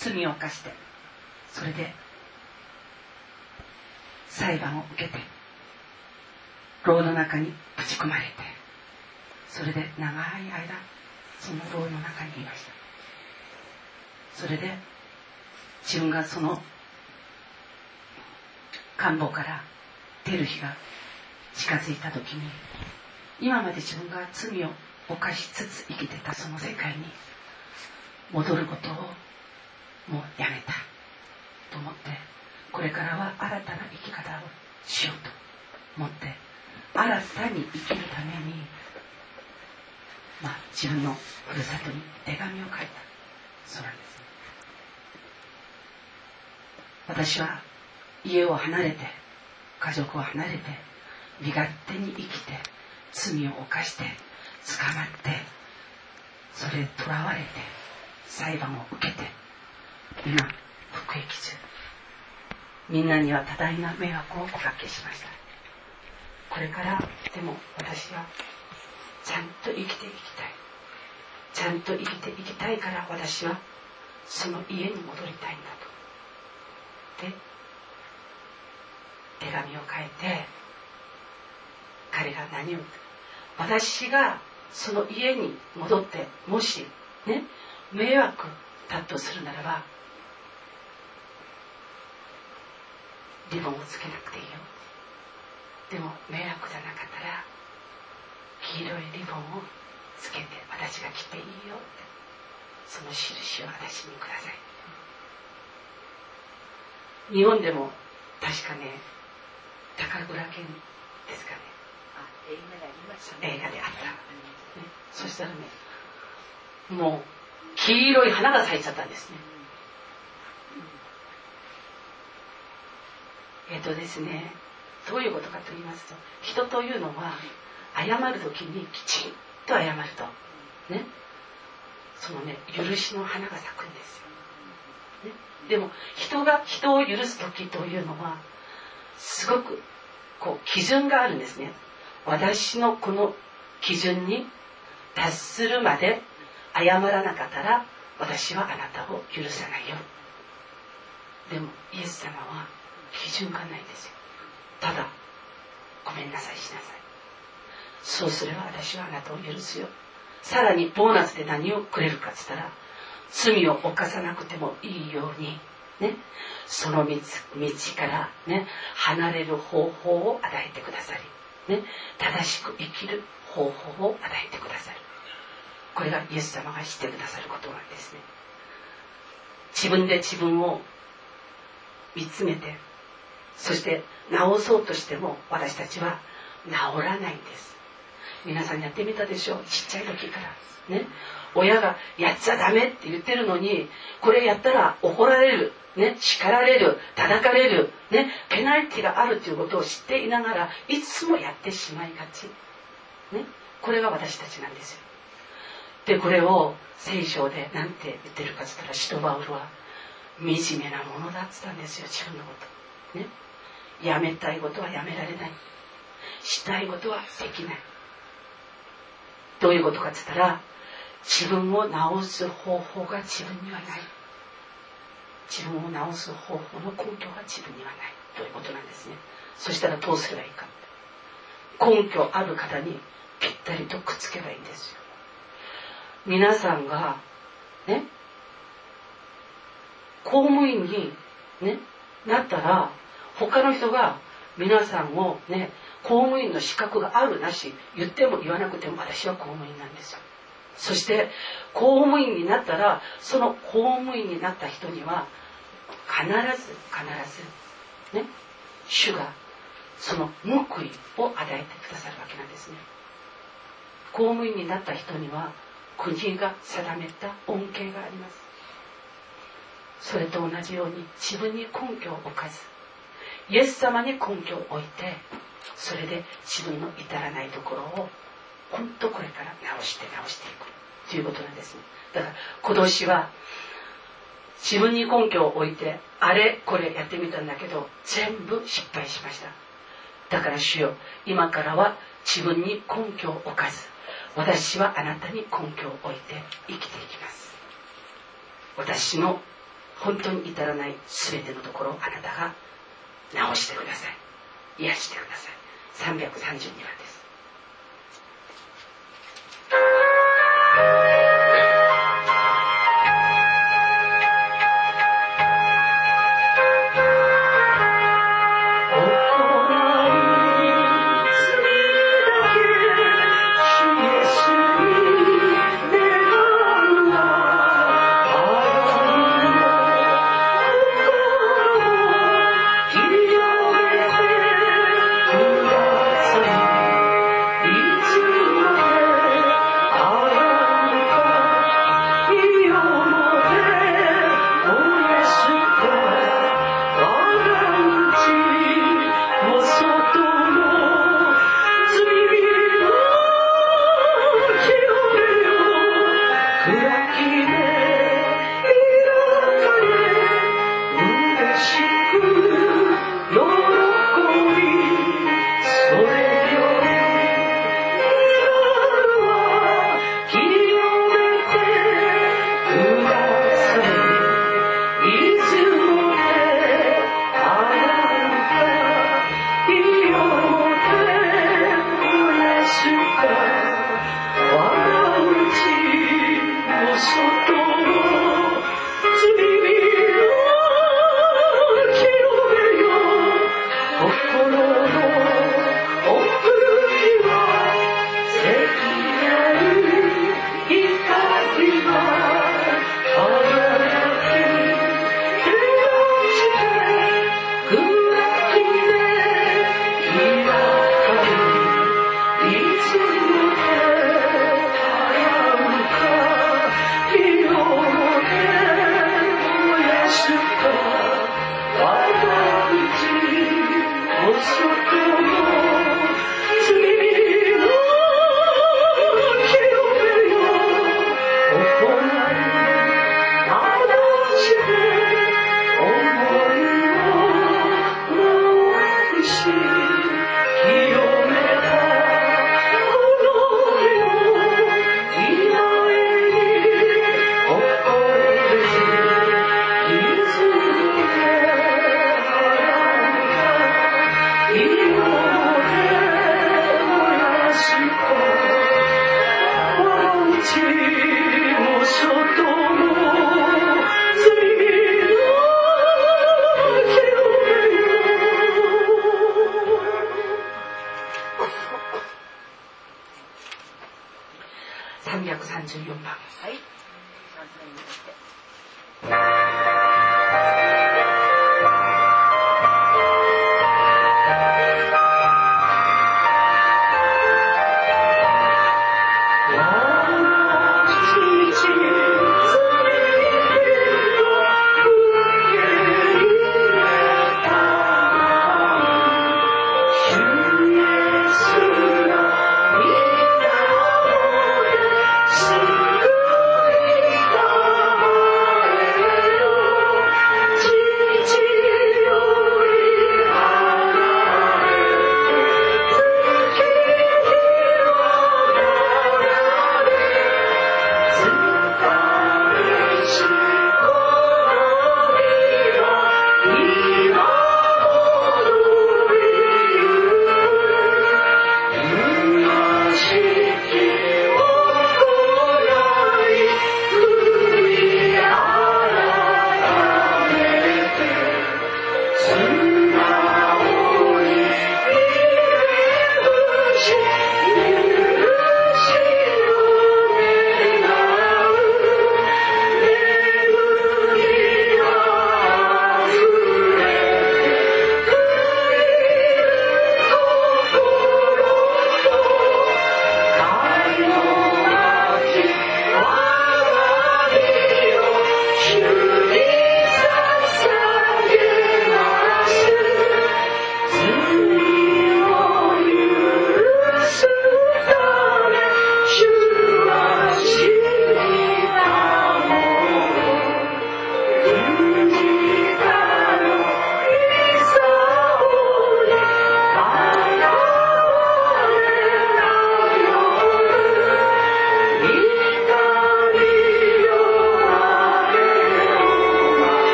罪を犯してそれで裁判を受けて牢の中にぶち込まれてそれで長い間その牢の中にいました。それで自分がその官房から出る日が近づいた時に今まで自分が罪を犯しつつ生きてたその世界に戻ることをもうやめたと思ってこれからは新たな生き方をしようと思って新たに生きるために、まあ、自分のふるさとに手紙を書いた。そうなんですね。私は家を離れて家族を離れて身勝手に生きて罪を犯して捕まってそれ囚われて裁判を受けて今服役中みんなには多大な迷惑をおかけしました。これからでも私はちゃんと生きていきたい。ちゃんと生きていきたいから私はその家に戻りたいんだと。で手紙を書いて彼が何を私がその家に戻ってもしね迷惑だとするならばリボンをつけなくていいよ。でも迷惑じゃなかったら黄色いリボンをつけて私が着ていいよ。ってその印を私にください。日本でも確かね高倉健ですかね。映画であった、ね、そしたらねもう黄色い花が咲いちゃったんですね、えっ、ー、とですねどういうことかと言いますと人というのは謝る時にきちんと謝ると。ね。そのね許しの花が咲くんですよ、でも人が人を許す時というのはすごくこう基準があるんですね。私のこの基準に達するまで謝らなかったら私はあなたを許さないよ。でもイエス様は基準がないですよ。ただごめんなさいしなさい。そうすれば私はあなたを許すよ。さらにボーナスで何をくれるかっつったら罪を犯さなくてもいいようにね。その道からね離れる方法を与えてくださりね。正しく生きる方法を与えてくださるこれがイエス様がしてくださることなんですね。自分で自分を見つめてそして治そうとしても私たちは治らないんです。皆さんやってみたでしょう。ちっちゃい時から。ね。親がやっちゃダメって言ってるのにこれやったら怒られる。ね、叱られる。叩かれる、ね、ペナルティがあるということを知っていながらいつもやってしまいがち、ね、これが私たちなんですよ。でこれを聖書で何て言ってるかっつったらシトバウルは惨めなものだっつったんですよ。自分のこと。ね。やめたいことはやめられない。したいことはできない。どういうことかっつったら自分を治す方法が自分にはない。自分を治す方法の根拠が自分にはない。ということなんですね。そしたらどうすればいいか根拠ある方にぴったりとくっつけばいいんですよ。皆さんがね公務員に、ね、なったら他の人が皆さんをね公務員の資格があるなし言っても言わなくても私は公務員なんですよ。そして公務員になったらその公務員になった人には必ず必ずね主がその報いを与えてくださるわけなんですね。公務員になった人には国が定めた恩恵があります。それと同じように自分に根拠を置かずイエス様に根拠を置いてそれで自分の至らないところを本当これから直して直していくということなんです。ねだから今年は自分に根拠を置いてあれこれやってみたんだけど全部失敗しました。だから主よ今からは自分に根拠を置かず私はあなたに根拠を置いて生きていきます。私の本当に至らない全てのところをあなたが直してください。癒してください。332番です。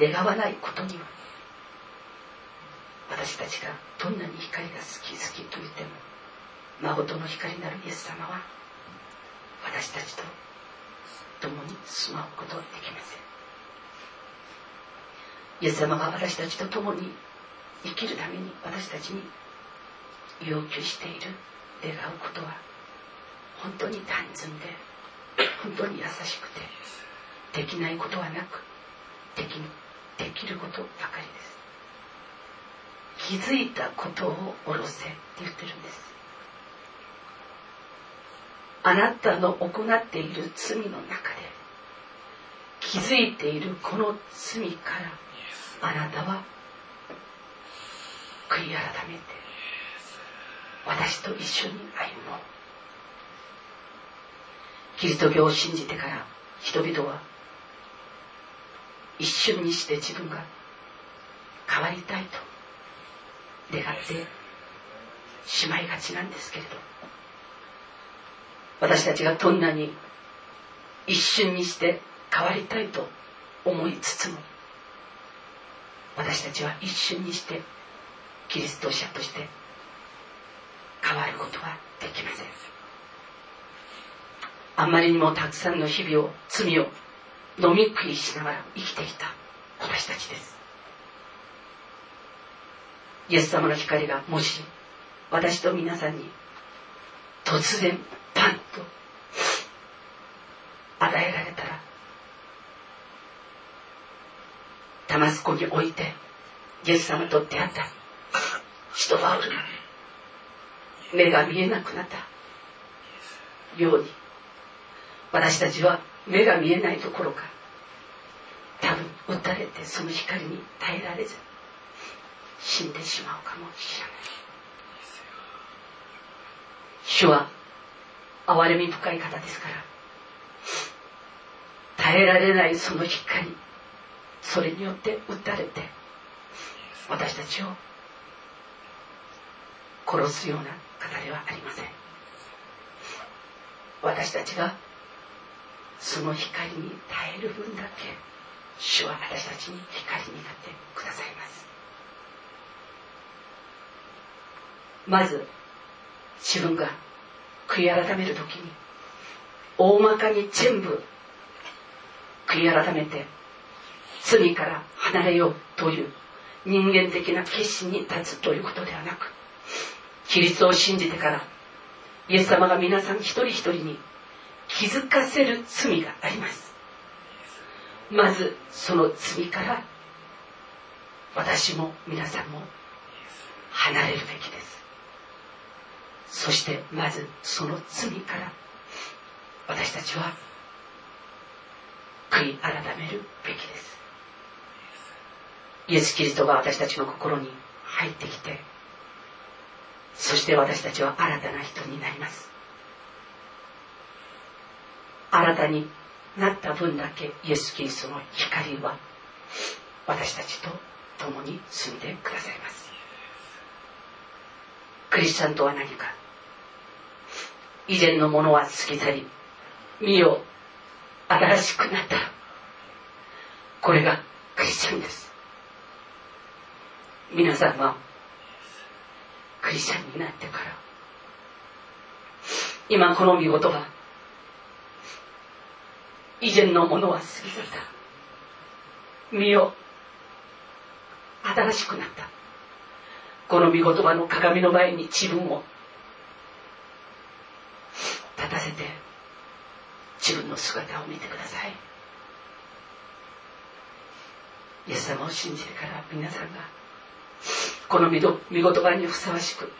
願わないことには。私たちがどんなに光が好き好きと言っても誠の光なるイエス様は私たちと共に住まうことはできません。イエス様が私たちと共に生きるために私たちに要求している願うことは本当に単純で本当に優しくてできないことはなくできできることばかりです。気づいたことを下ろせって言ってるんです。あなたの行っている罪の中で気づいているこの罪からあなたは悔い改めて私と一緒に歩もう。キリスト教を信じてから人々は一瞬にして自分が変わりたいと願ってしまいがちなんですけれど私たちがどんなに一瞬にして変わりたいと思いつつも私たちは一瞬にしてキリスト者として変わることはできません。あんまりにもたくさんの日々を罪を飲み食いしながら生きてきた。私たちです。イエス様の光がもし私と皆さんに突然パンと与えられたらタマスコに置いてイエス様と出会った。人はおる目が見えなくなった。ように私たちは目が見えないところか多分打たれてその光に耐えられず死んでしまうかもしれない。主は憐れみ深い方ですから耐えられないその光それによって打たれて私たちを殺すような方ではありません。私たちがその光に耐える分だけ主は私たちに光になってくださいます。まず自分が悔い改める時に大まかに全部悔い改めて罪から離れようという人間的な決心に立つということではなくキリストを信じてからイエス様が皆さん一人一人に気づかせる罪があります。まずその罪から私も皆さんも離れるべきです。そしてまずその罪から私たちは悔い改めるべきです。イエス・キリストが私たちの心に入ってきてそして私たちは新たな人になります。新たになった分だけイエス・キリストの光は私たちと共に住んでくださいます。クリスチャンとは何か。以前のものは過ぎ去り見よ新しくなった。これがクリスチャンです。皆さんはクリスチャンになってから今この見事は以前のものは過ぎ去った。見よ新しくなった。この御言葉の鏡の前に自分を立たせて自分の姿を見てください。イエス様を信じてから皆さんがこの御言葉にふさわしく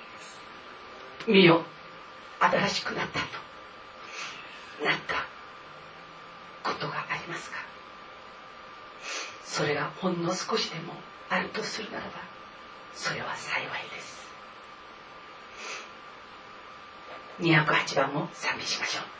見よ新しくなったとなった。ことがありますか？それがほんの少しでもあるとするならばそれは幸いです。208番も賛美しましょう。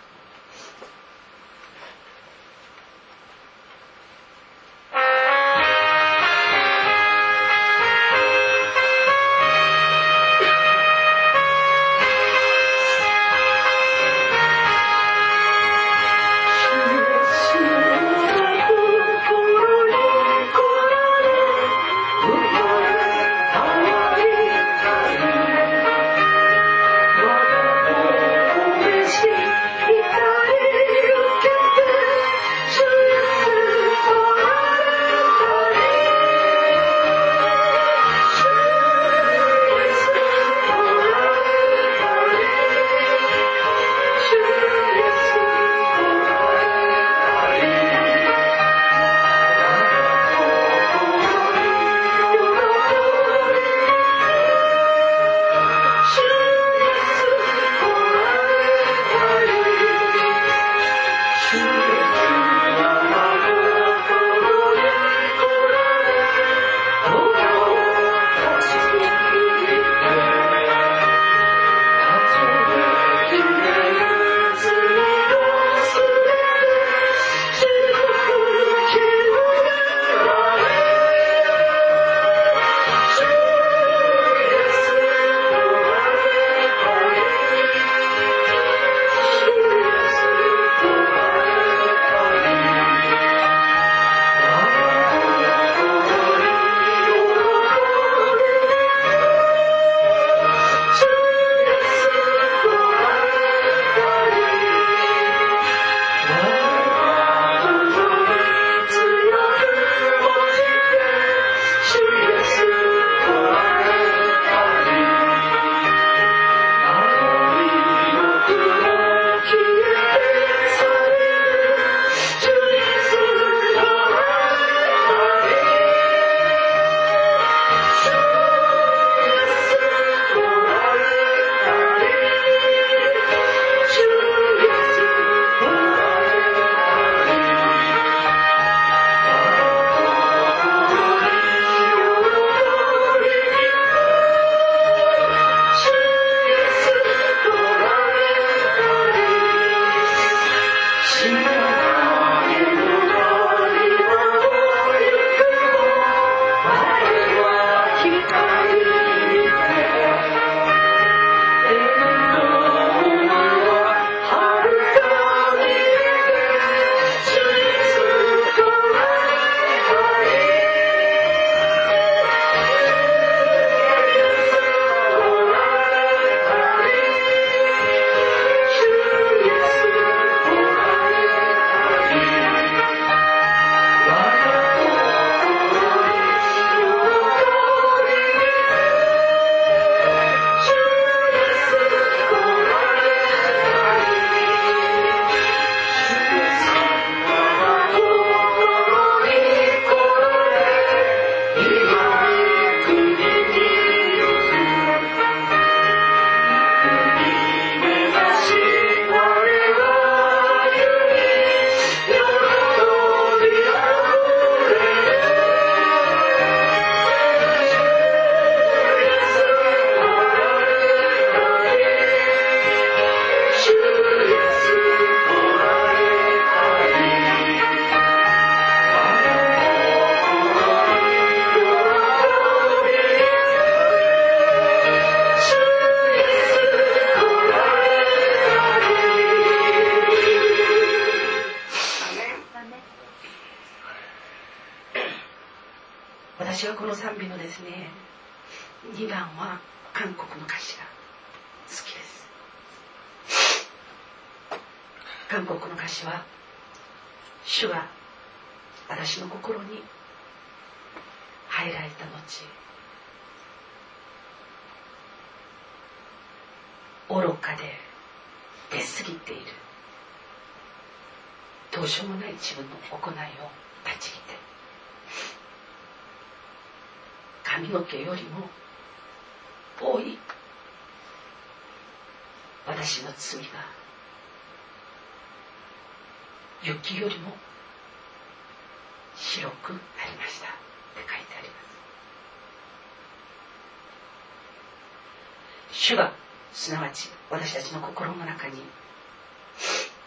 私たちの心の中に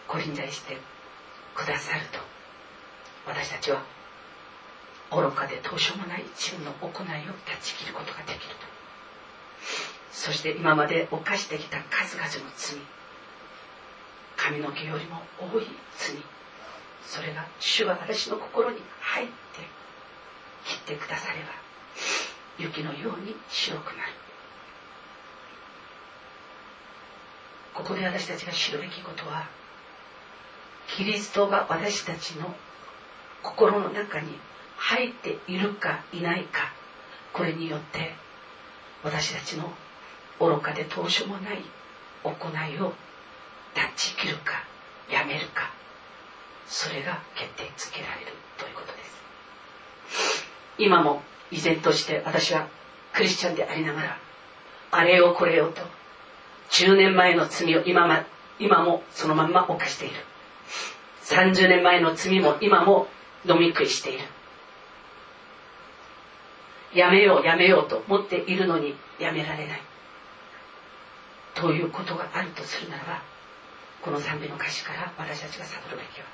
ご臨在してくださると。私たちは愚かでどうしようもない自分の行いを断ち切ることができると。そして今まで犯してきた数々の罪。髪の毛よりも多い罪。それが主が私の心に入って切ってくだされば雪のように白くなる。ここで私たちが知るべきことはキリストが私たちの心の中に入っているかいないかこれによって私たちの愚かでどうしようもない行いを断ち切るかやめるかそれが決定つけられるということです。今も依然として私はクリスチャンでありながらあれよこれよと10年前の罪を今,、ま、今もそのまんま犯している。30年前の罪も今も飲み食いしている。やめようやめようと思っているのにやめられない。ということがあるとするならばこの賛美の歌詞から私たちが悟るべきは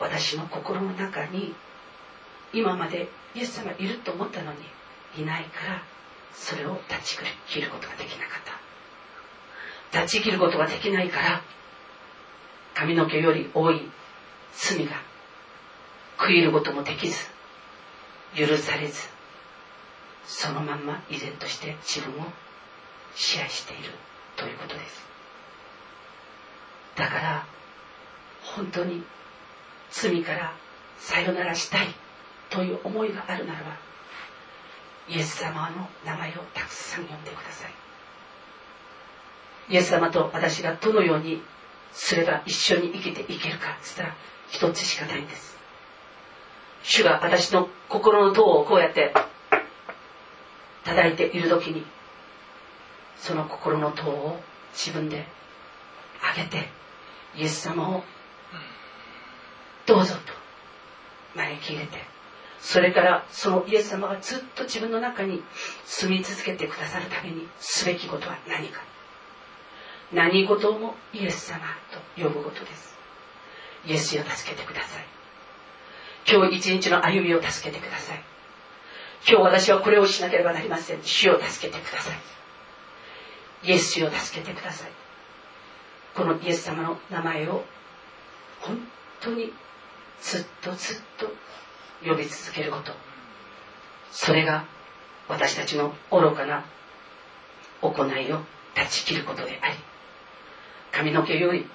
私の心の中に今までイエス様いると思ったのにいないからそれを断ち切ることができなかった。断ち切ることができないから髪の毛より多い罪が食い入ることもできず許されずそのまんま依然として自分を支配しているということです。だから本当に罪からさよならしたいという思いがあるならばイエス様の名前をたくさん呼んでください。イエス様と私がどのようにすれば一緒に生きていけるかっつったら一つしかないんです。主が私の心の塔をこうやって叩いている時にその心の塔を自分で上げてイエス様をどうぞと招き入れてそれからそのイエス様がずっと自分の中に住み続けてくださるためにすべきことは何か。何事もイエス様と呼ぶことです。イエスを助けてください。今日一日の歩みを助けてください。今日私はこれをしなければなりません。主を助けてください。イエスを助けてください。このイエス様の名前を本当にずっとずっと呼び続けること。それが私たちの愚かな行いを断ち切ることであり。髪の毛より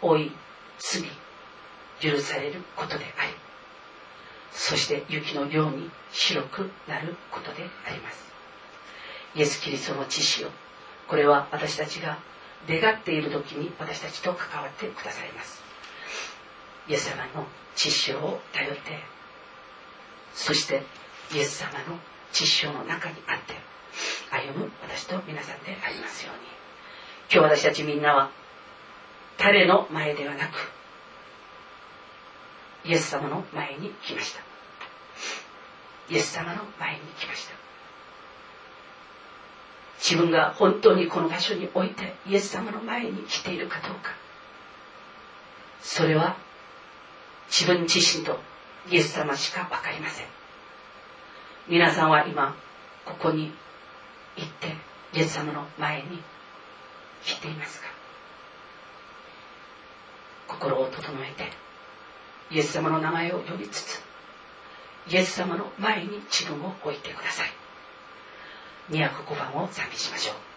多い罪許されることでありそして雪のように白くなることであります。イエス・キリストの知識をこれは私たちが願っている時に私たちと関わってくださいます。イエス様の知識を頼ってそしてイエス様の知識の中にあって歩む私と皆さんでありますように。今日私たちみんなは誰の前ではなくイエス様の前に来ました。イエス様の前に来ました。自分が本当にこの場所においてイエス様の前に来ているかどうか。それは自分自身とイエス様しか分かりません。皆さんは今ここに行ってイエス様の前に来ていますか？心を整えてイエス様の名前を呼びつつイエス様の前に自分を置いてください。205番を賛美しましょう。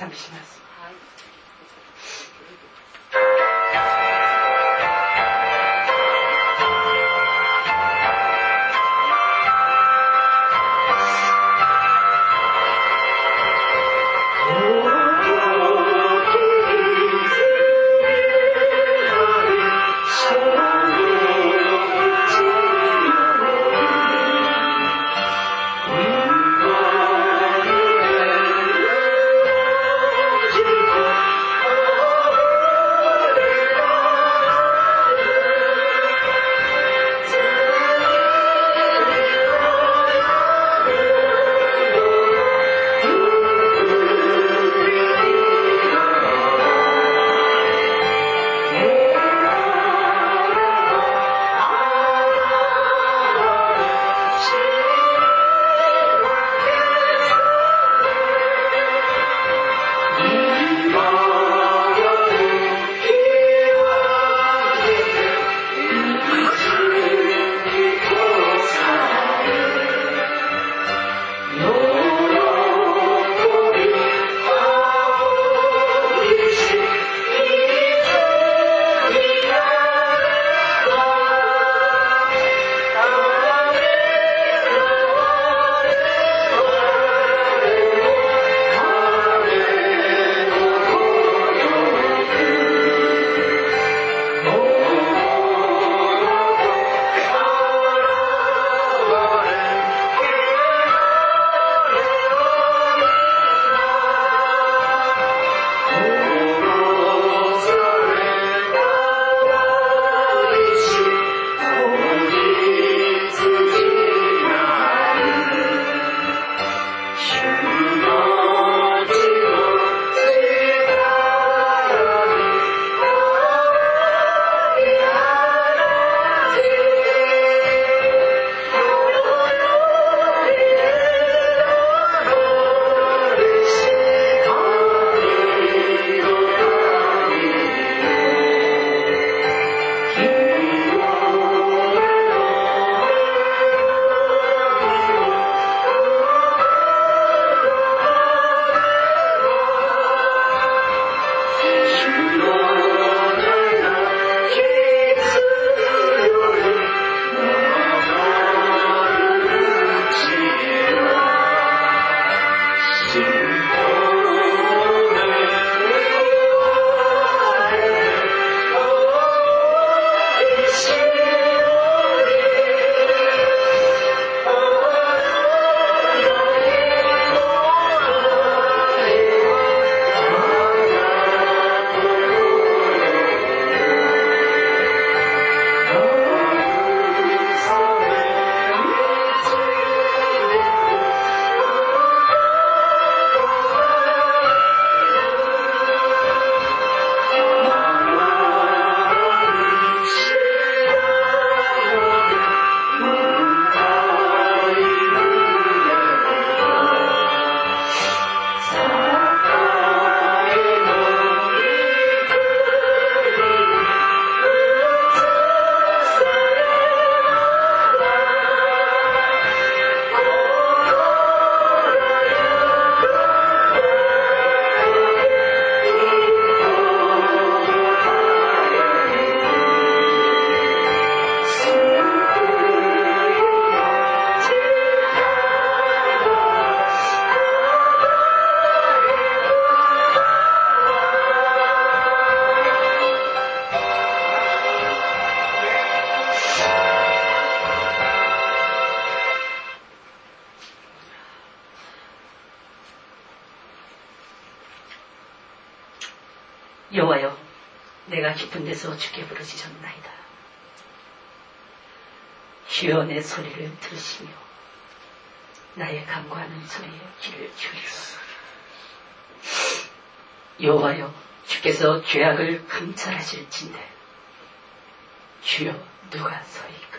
寂しい。 죄악을 감찰하실진데 주여 누가 서이까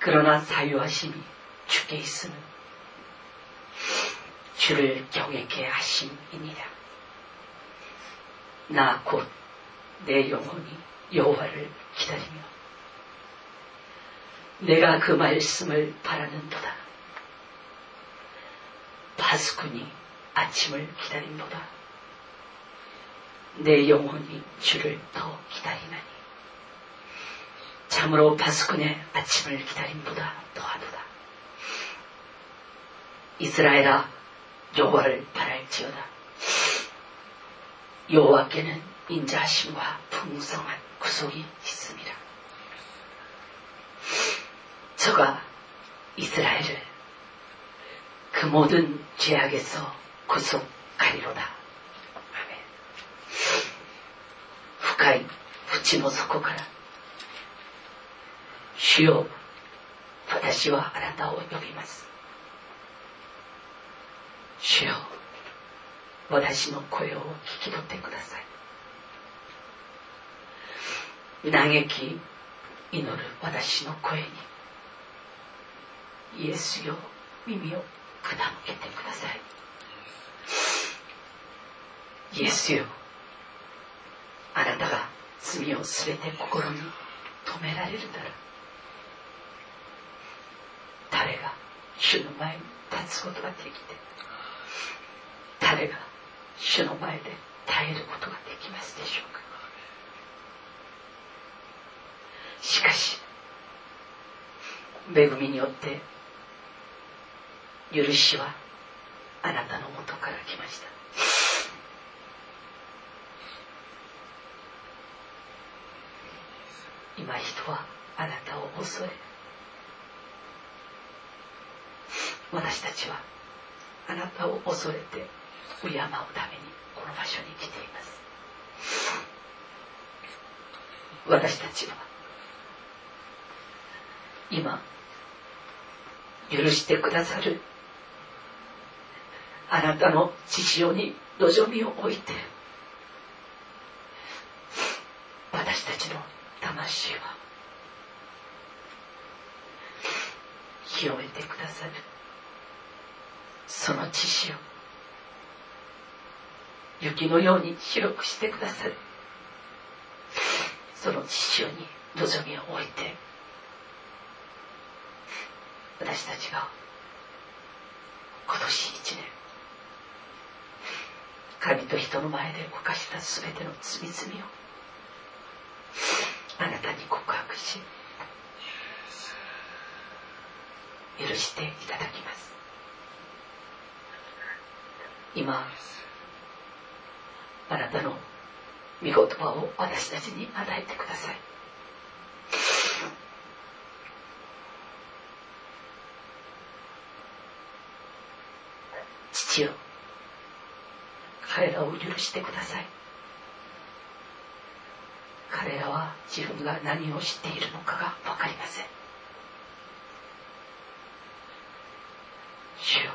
그러나 사유하심이 주께 있으면 주를 경외케 하심이니라. 나 곧 내 영혼이 여호와를 기다리며 내가 그 말씀을 바라는도다. 바스쿠니 아침을 기다림보다 내 영혼이 주를 더 기다리나니 참으로 바스군의 아침을 기다림보다 더하도다. 이스라엘아 여호와를 바랄지어다. 여호와께는 인자하심과 풍성한 구속이 있습니다. 저가 이스라엘을 그 모든 죄악에서 구속하리로다. 深い淵の底から。主よ私はあなたを呼びます。主よ私の声を聞き取ってください。嘆き祈る私の声にイエスよ耳を傾けてください。イエスよあなたが罪をすべて心に止められるなら誰が主の前に立つことができて誰が主の前で耐えることができますでしょうか。しかし恵みによって許しはあなたのもとから来ました。今人はあなたを恐れ私たちはあなたを恐れて敬うためにこの場所に来ています。私たちは今許してくださるあなたの血潮に望みを置いて私たちの魂は清めてくださる。その血潮。雪のように白くしてくださる。その血潮に望みを置いて私たちが今年一年神と人の前で犯した全ての罪々をあなたに告白し許していただきます。今あなたの御言葉を私たちに与えてください。父よ彼らを許してください。彼らは自分が何を知っているのかが分かりません。主よ。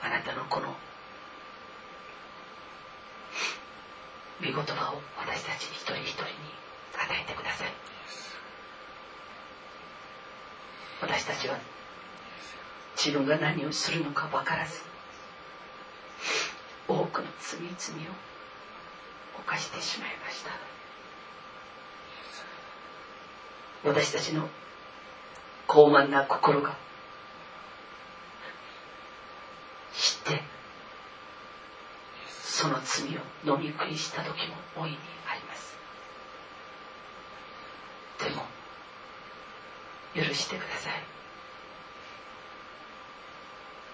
あなたのこの御言葉を私たち一人一人に与えてください。私たちは自分が何をするのか分からず多くの罪罪を犯してしまいました。私たちの傲慢な心が知ってその罪を飲み食いした時も大いにあります。でも許してください。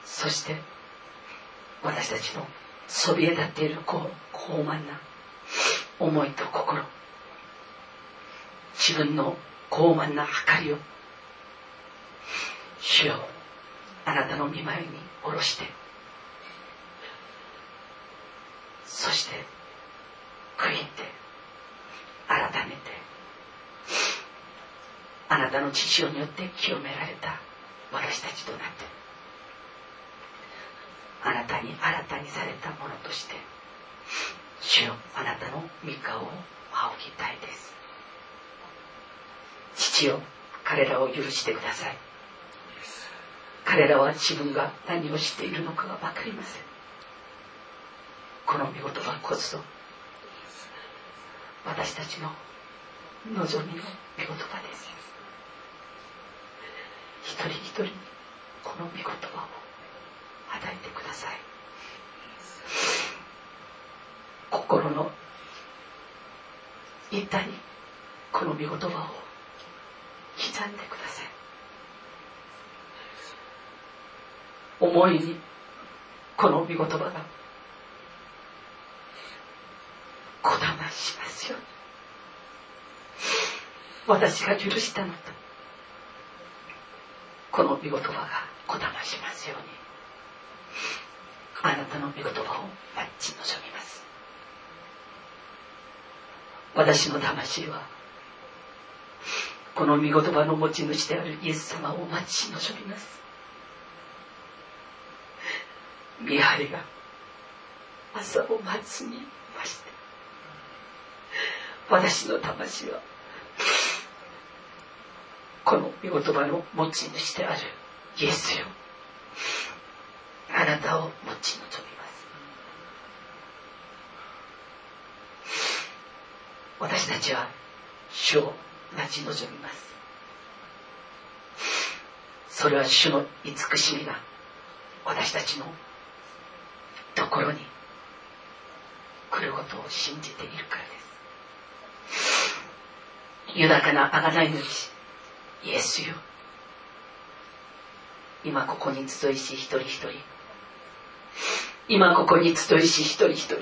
そして私たちのそびえ立っているこう傲慢な思いと心。自分の傲慢な計りを主よあなたの見舞いに下ろしてそして悔いて改めてあなたの父親によって清められた私たちとなってあなたに新たにされたものとして主よあなたの御顔を仰ぎたいです。父よ彼らを許してください。彼らは自分が何をしているのかが分かりません。この御言葉こそ私たちの望みの御言葉です。一人一人にこの御言葉を与えてください。心の板にこの御言葉を刻んでください。思いにこの御言葉がこだましますよ。私が許したのと。この御言葉がこだましますように。あなたの御言葉を待ち望みます。私の魂はこの御言葉の持ち主であるイエス様を待ち望みます。見張りが朝を待つに私の魂はこの御言葉の持ち主であるイエスよ。あなたを持ち望みます。私たちは主を待ち望みます。それは主の慈しみが私たちのところに来ることを信じているからです。豊かな贖い主イエスよ。今ここに集いし一人一人。今ここに集いし一人一人。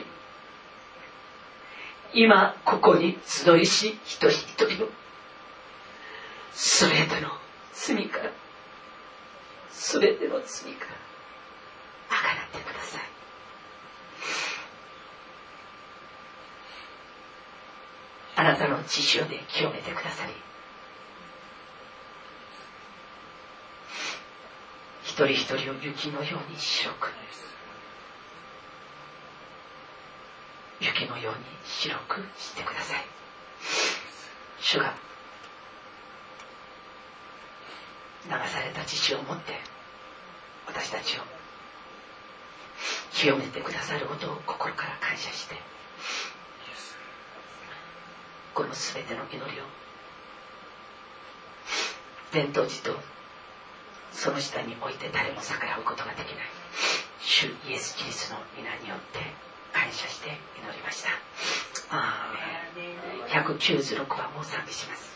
今ここに集いし一人一人の。全ての罪から。全ての罪から。あがなってください。あなたの知潮で清めてくださり一人一人を雪のように白く雪のように白くしてください。主が流された父を持って私たちを清めてくださることを心から感謝してこの全ての祈りを。伝統寺とその下に置いて誰も逆らうことができない。主イエス・キリストの皆によって感謝して祈りました。アーメン。196番を賛美します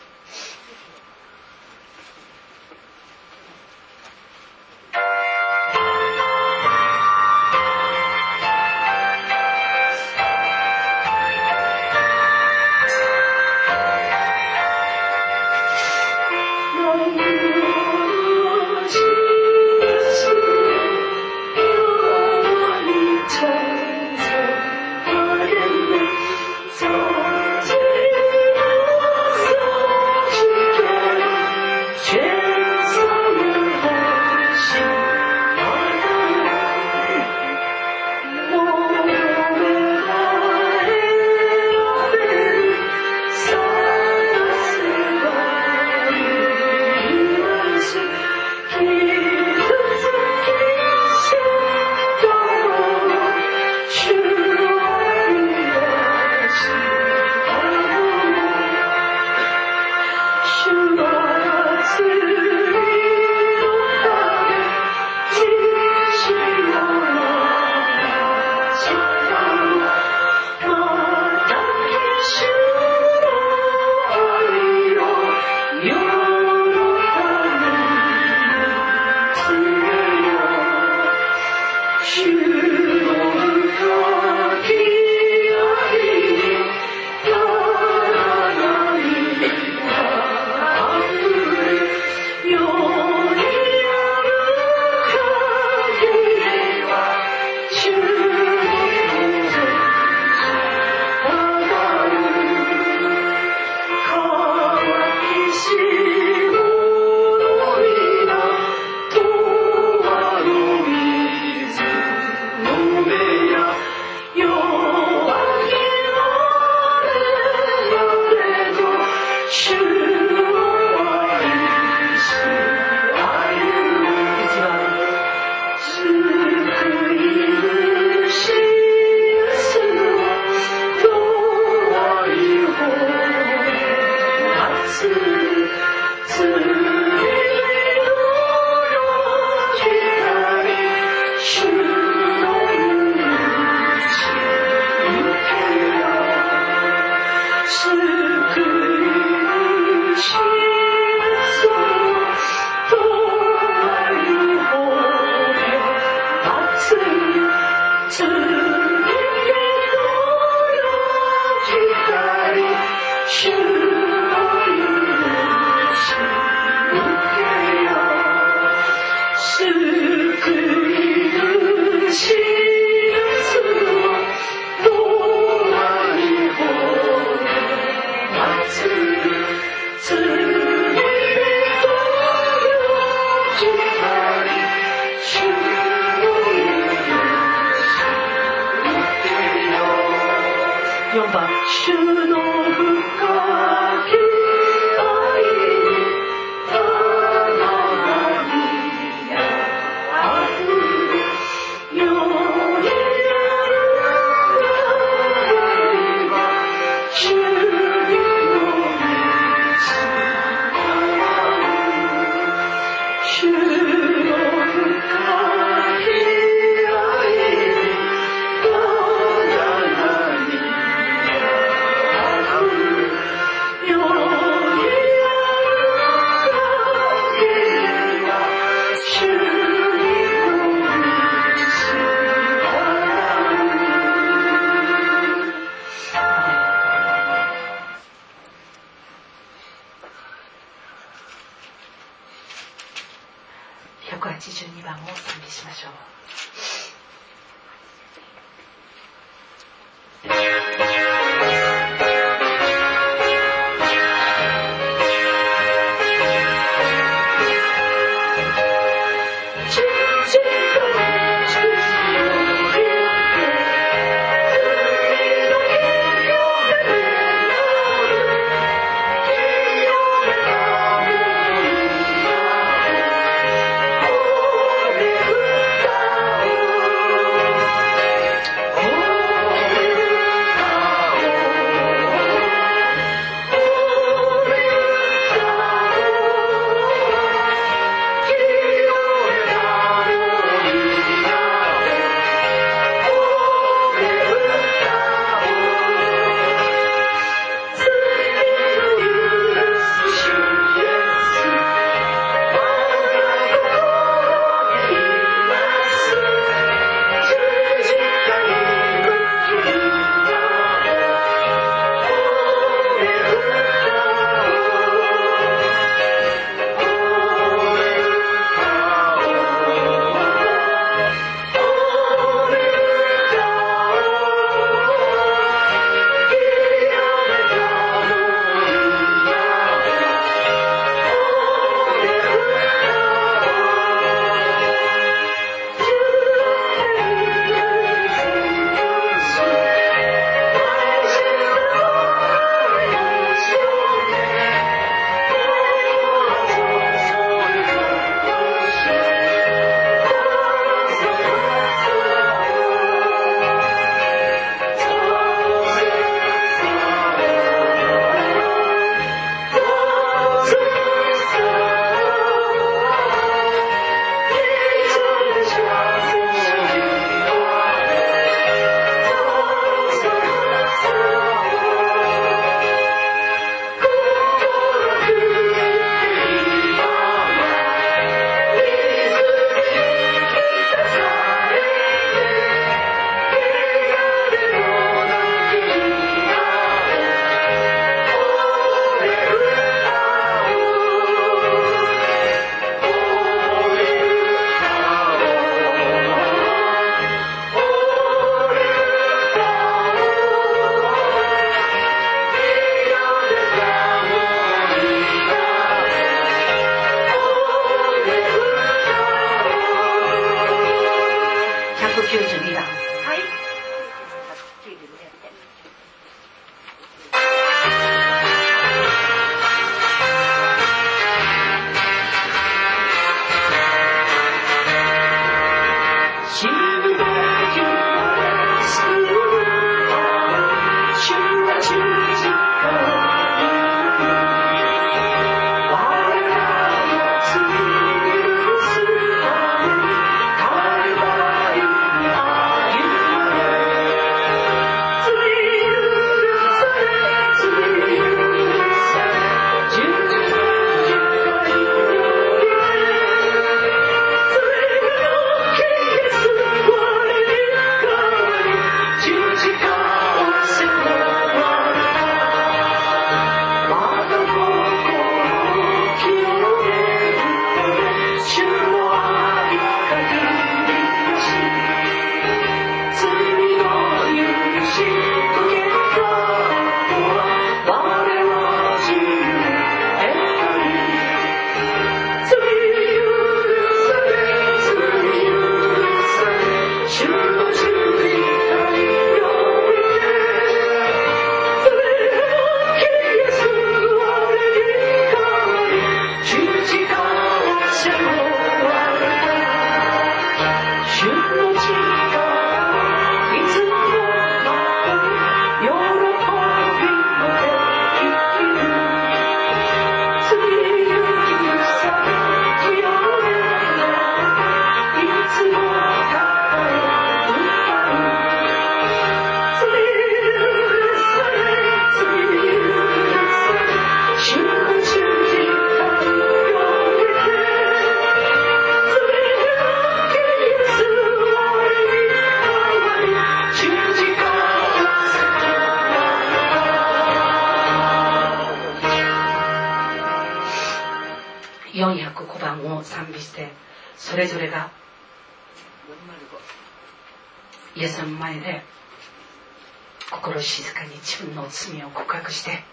自分の罪を告白して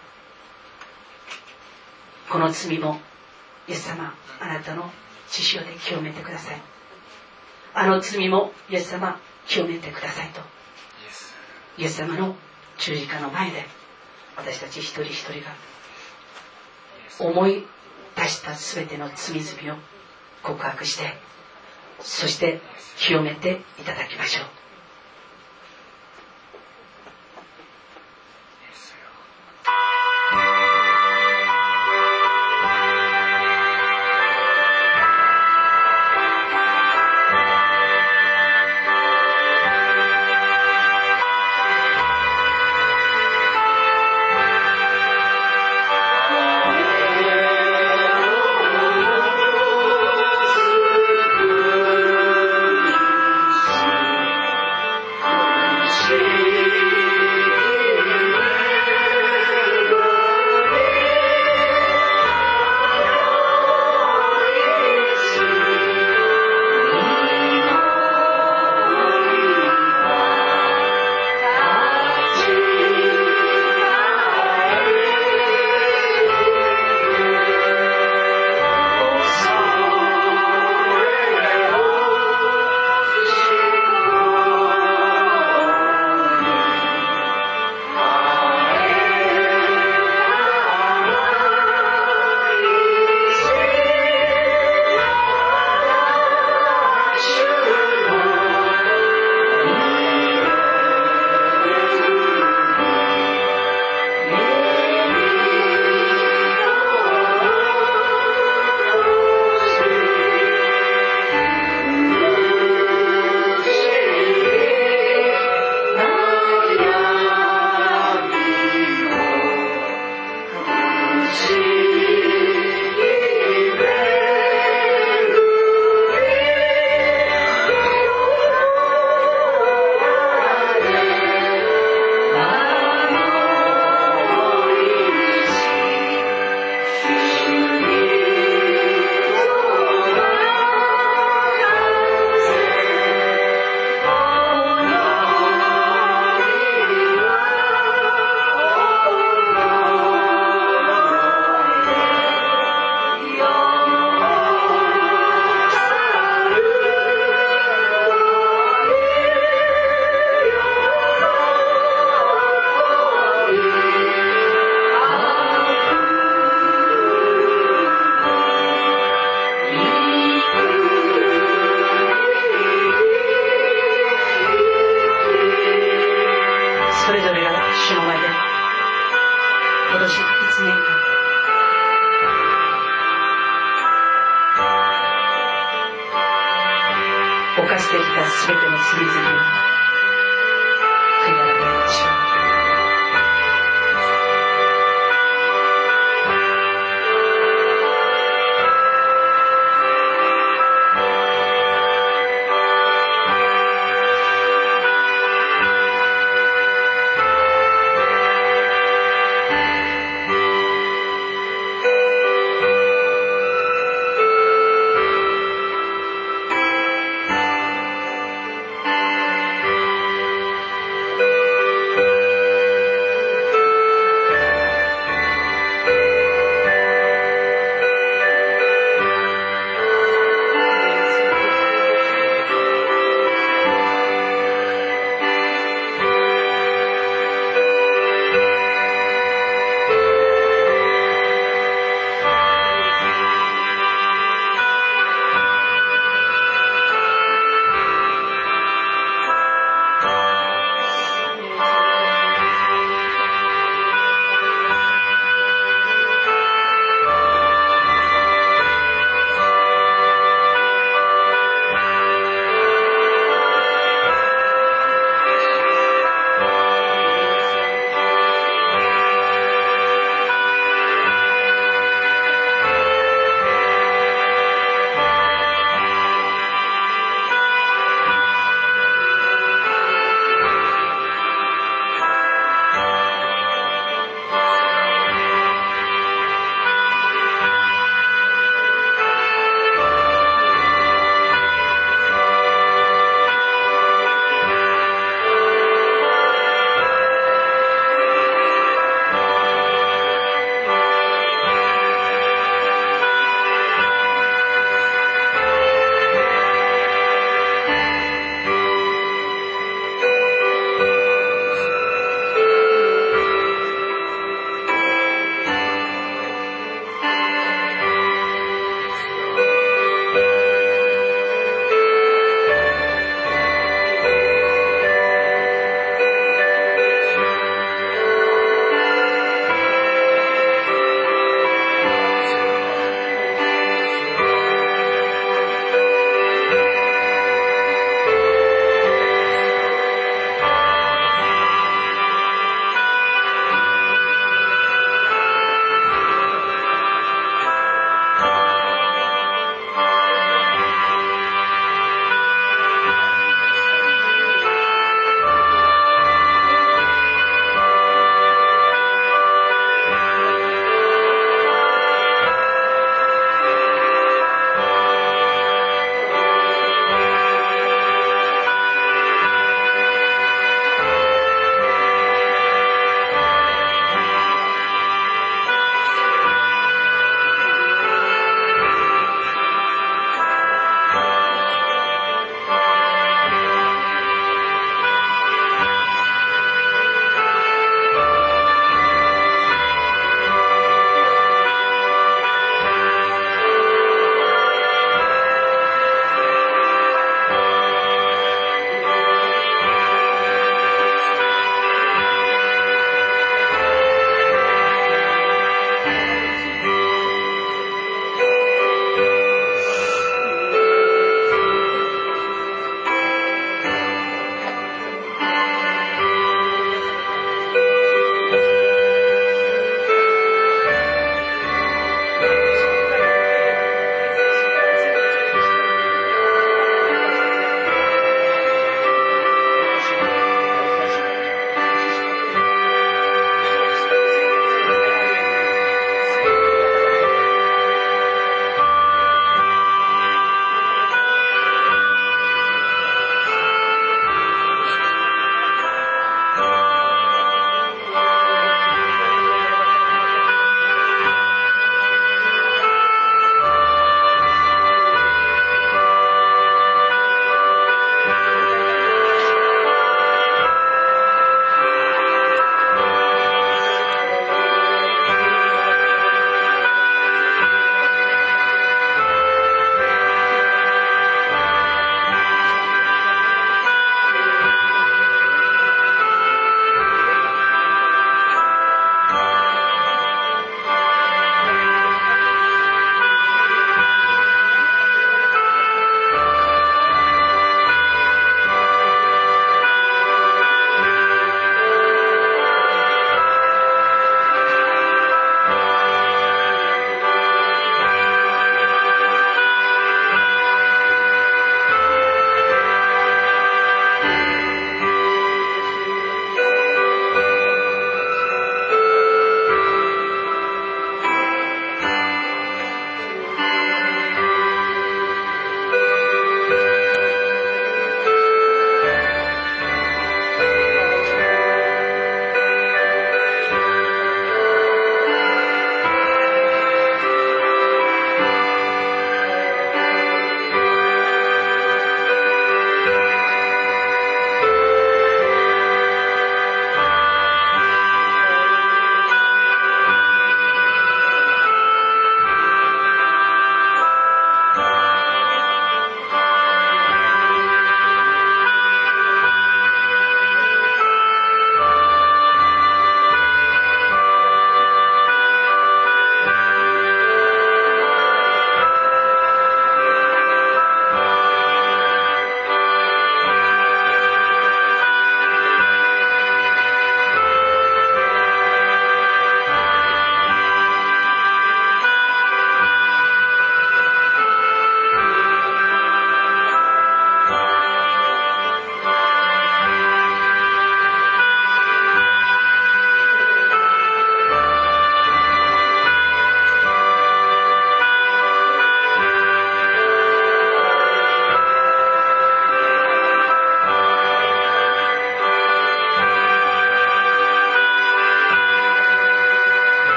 この罪もイエス様あなたの血潮で清めてください。あの罪もイエス様清めてくださいと。イエス様の十字架の前で私たち一人一人が思い出した全ての罪々を告白してそして清めていただきましょう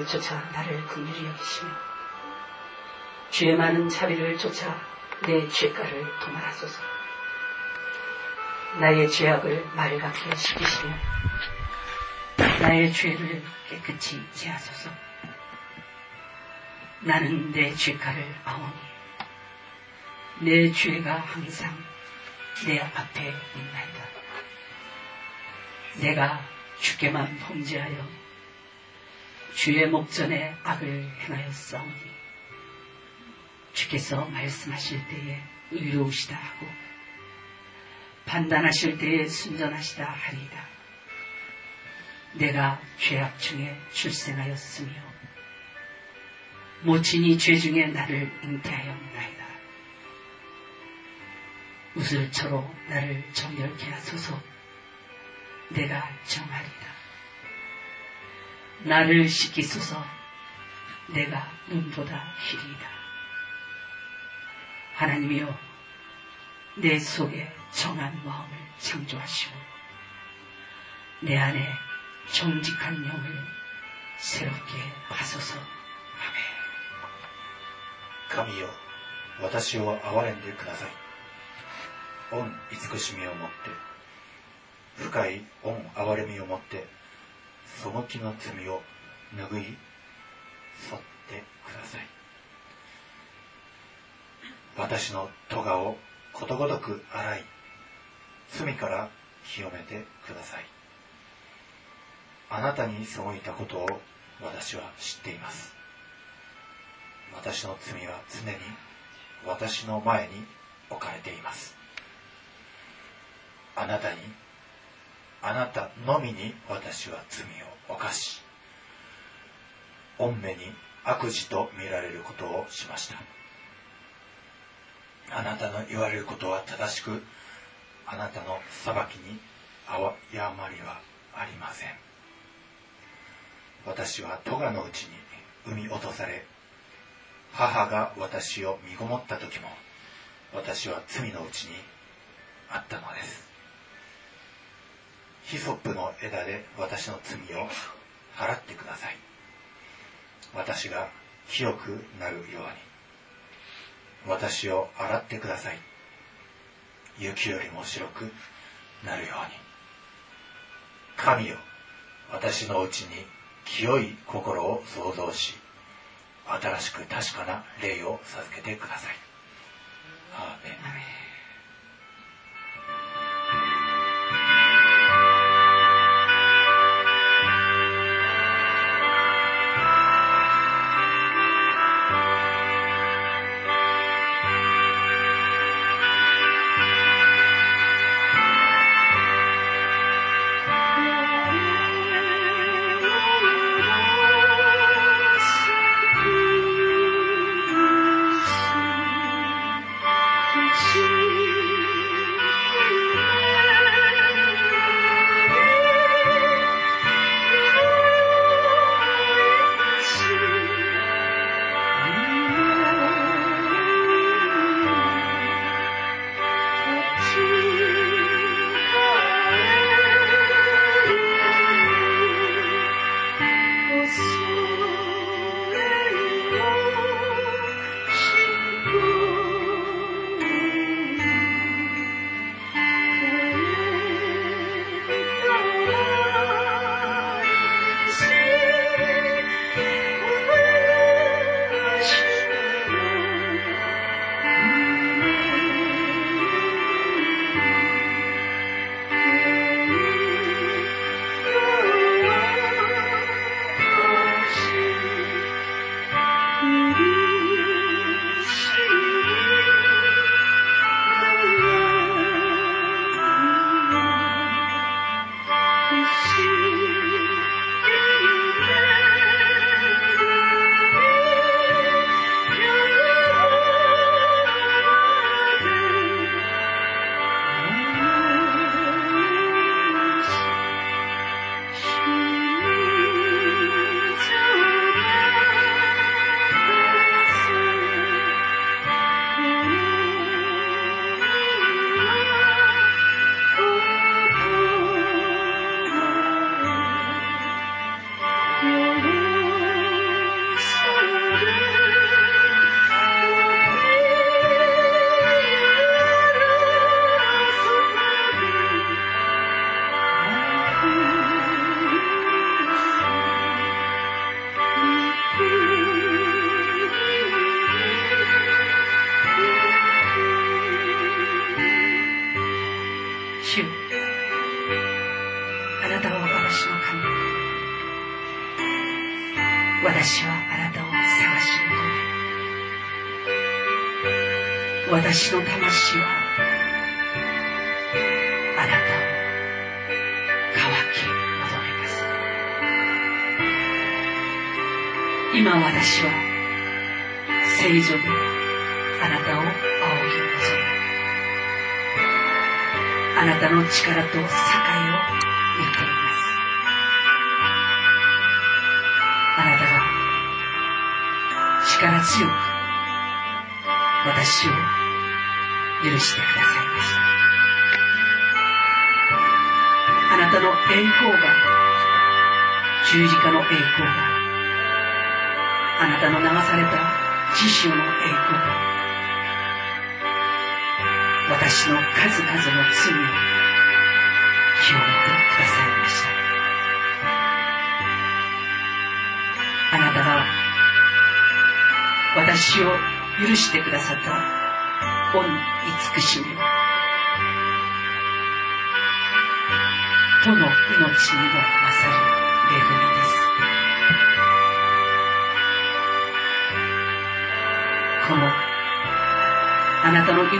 자를 쫓아 나를 긍휼히 여기시며 죄 많은 자비를 쫓아 내 죄가를 도말하소서 나의 죄악을 맑게 시키시며 나의 죄를 깨끗이 제하소서 나는 내 죄가를 아오니 내 죄가 항상 내 앞에 있나이다. 내가 주께만 범죄하여 주의 목전에 악을 행하였사오니 주께서 말씀하실 때에 의로우시다 하고 판단하실 때에 순전하시다 하리이다. 내가 죄악 중에 출생하였으며 모친이 죄 중에 나를 잉태하였나이다. 우슬처로 나를 정결케 하소서 내가 정하리다. 나를 씻기소서 내가 눈보다 희리다. 하나님이여 내 속에 정한 마음을 창조하시고 내 안에 정직한 영을 새롭게 하소서. 아멘. 神よ私を憐れんでください御慈しみをもって深い御憐れみをもって その気の罪を拭い去ってください。私の咎をことごとく洗い罪から清めてください。あなたに背いたことを私は知っています。私の罪は常に私の前に置かれています。あなたにあなたのみに私は罪を犯し御目に悪事と見られることをしました。あなたの言われることは正しくあなたの裁きに誤りはありません。私は咎のうちに産み落とされ母が私を身ごもった時も私は罪のうちにあったのです。ヒソップの枝で私の罪を払ってください。私が清くなるように。私を洗ってください。雪よりも白くなるように。神よ私のうちに清い心を創造し新しく確かな霊を授けてください。アーメン。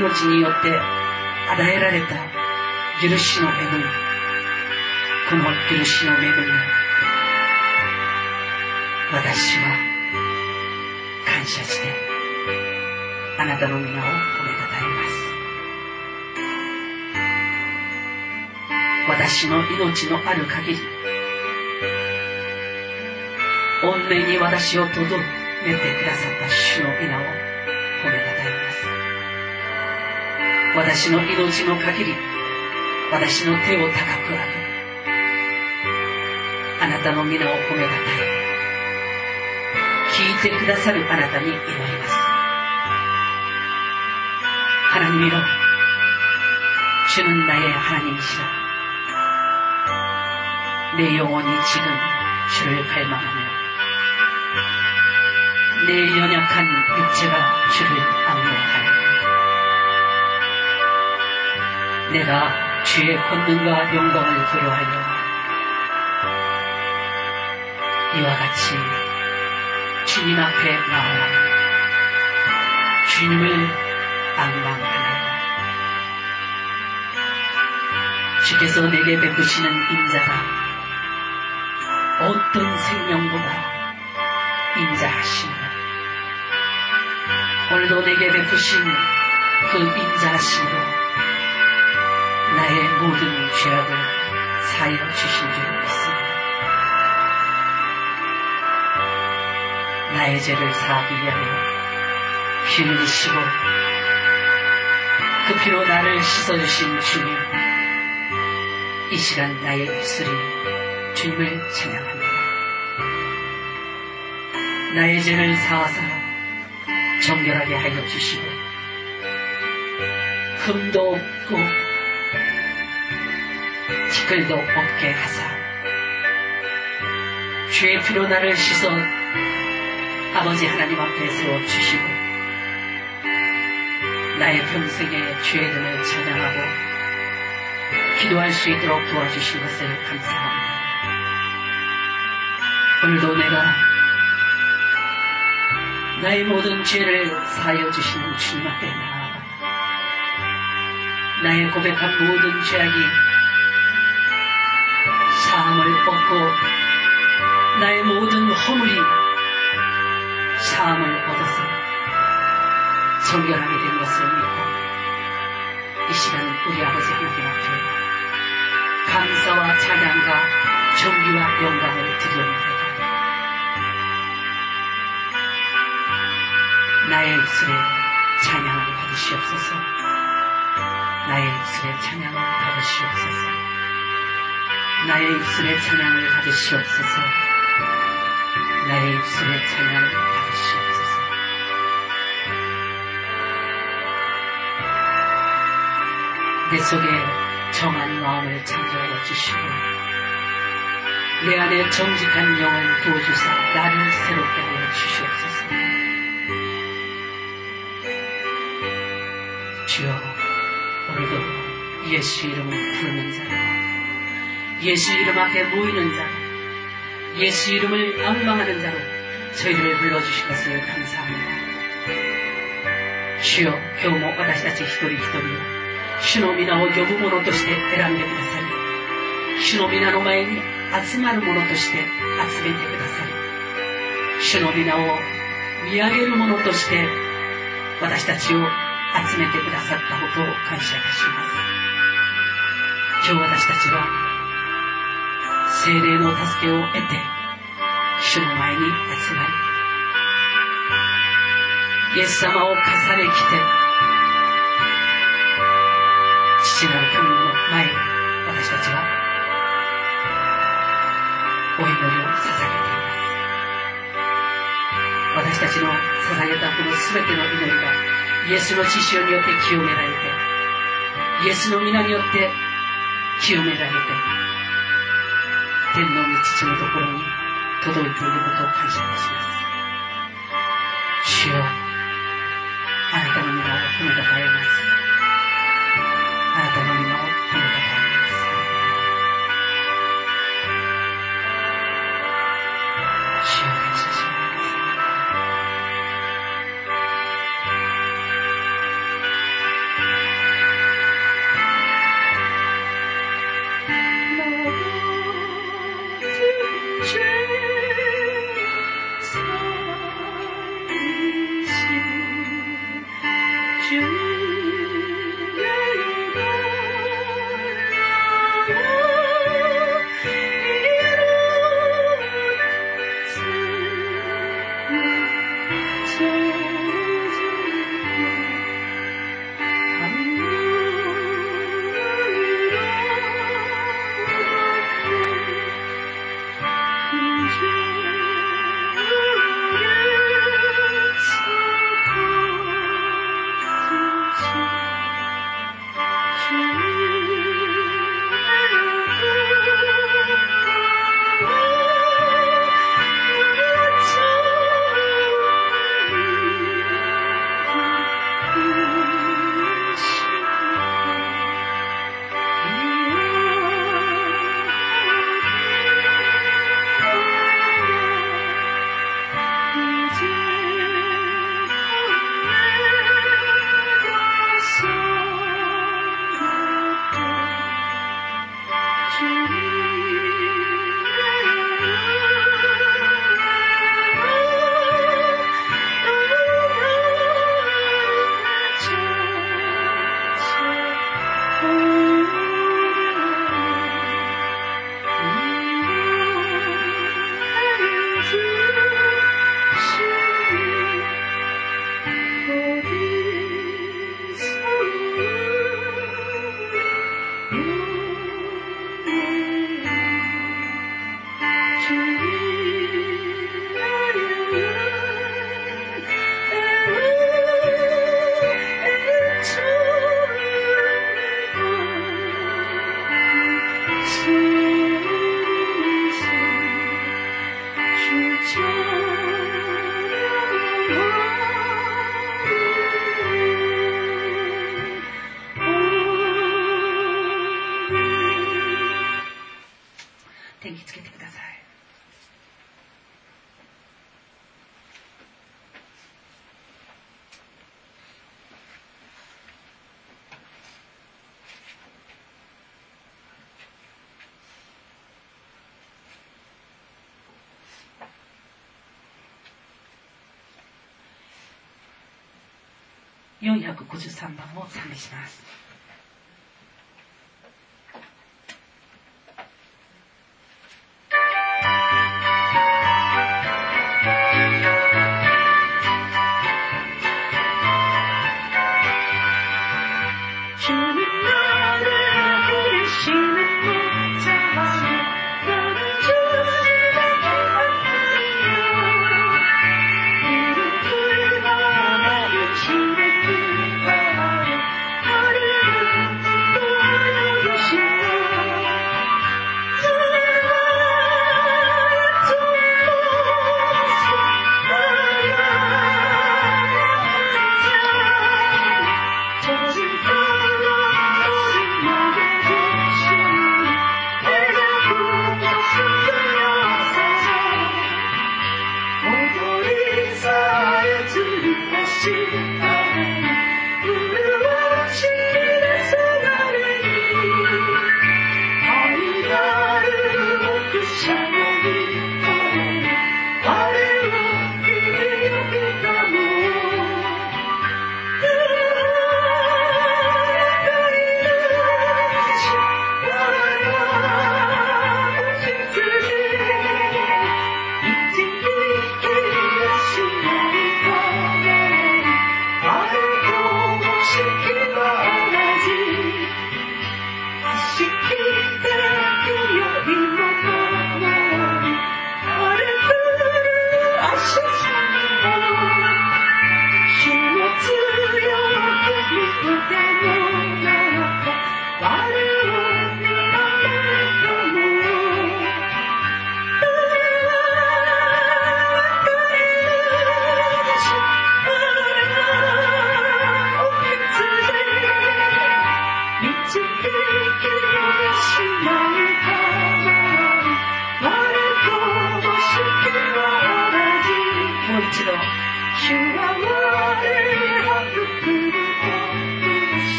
命によって与えられた許しの恵みこの許しの恵み私は感謝してあなたの皆を褒めたたえます。私の命のある限り御礼に私をとどめてくださった主の皆を私の命の限り私の手を高く上げあなたの皆を褒めたたえ聞いてくださるあなたに祈ります하나님이로주는나의하나님이시라내영혼이지금주를갈망하며내연약한육체가주를악모하네 내가 주의 권능과 영광을 두려하여 이와 같이 주님 앞에 나와 주님을 악망하나이다. 주께서 내게 베푸시는 인자가 어떤 생명보다 인자하십니다. 오늘도 내게 베푸신 그 인자하심으로 나의 모든 죄악을 사여 주신 줄 믿습니다. 나의 죄를 사하기 위하여 피를 흘리시고 그 피로 나를 씻어주신 주님 이 시간 나의 입술이 주님을 찬양합니다. 나의 죄를 사하사 정결하게 하여 주시고 흠도 없고 티끌도 없게 하사 주의 피로 나를 씻어 아버지 하나님 앞에 세워주시고 나의 평생에 죄들을 찬양하고 기도할 수 있도록 도와주신 것을 감사합니다. 오늘도 내가 나의 모든 죄를 사하여 주시는 주님 앞에 나아가 나의 고백한 모든 죄악이 사함을 얻고 나의 모든 허물이 사함을 얻어서 정결하게 된 것을 믿고 이 시간 우리 아버지 하나님 앞에 감사와 찬양과 정기와 영광을 드리옵니다. 나의 입술에 찬양을 받으시옵소서. 나의 입술에 찬양을 받으시옵소서. 나의 입술의 찬양을 받으시옵소서. 나의 입술의 찬양을 받으시옵소서. 내 속에 정한 마음을 창조하여 주시고 내 안에 정직한 영을 부어주사 나를 새롭게 하여 주시옵소서. 주여 오늘도 예수 이름을 부르는 자로 예수 이름 앞에 모이는 자로 예수 이름을 악망하는 자로 それぞれ불러주시것을감사합니다主よ今日も私たち一人一人主の皆を呼ぶ者として選んでくださり主の皆の前に集まる者として集めてくださり主の皆を見上げる者として私たちを集めてくださったことを感謝いたします今日私たちは 精霊の助けを得て主の前に集まり。イエス様を重ね来て父なる神の前で私たちはお祈りを捧げています。私たちの捧げたこの全ての祈りがイエスの血潮によって清められてイエスの皆によって清められて天の御父のところに届いていることを感謝いたします主よあなたの皆を褒めたたえます。あなたの皆53番を賛美します。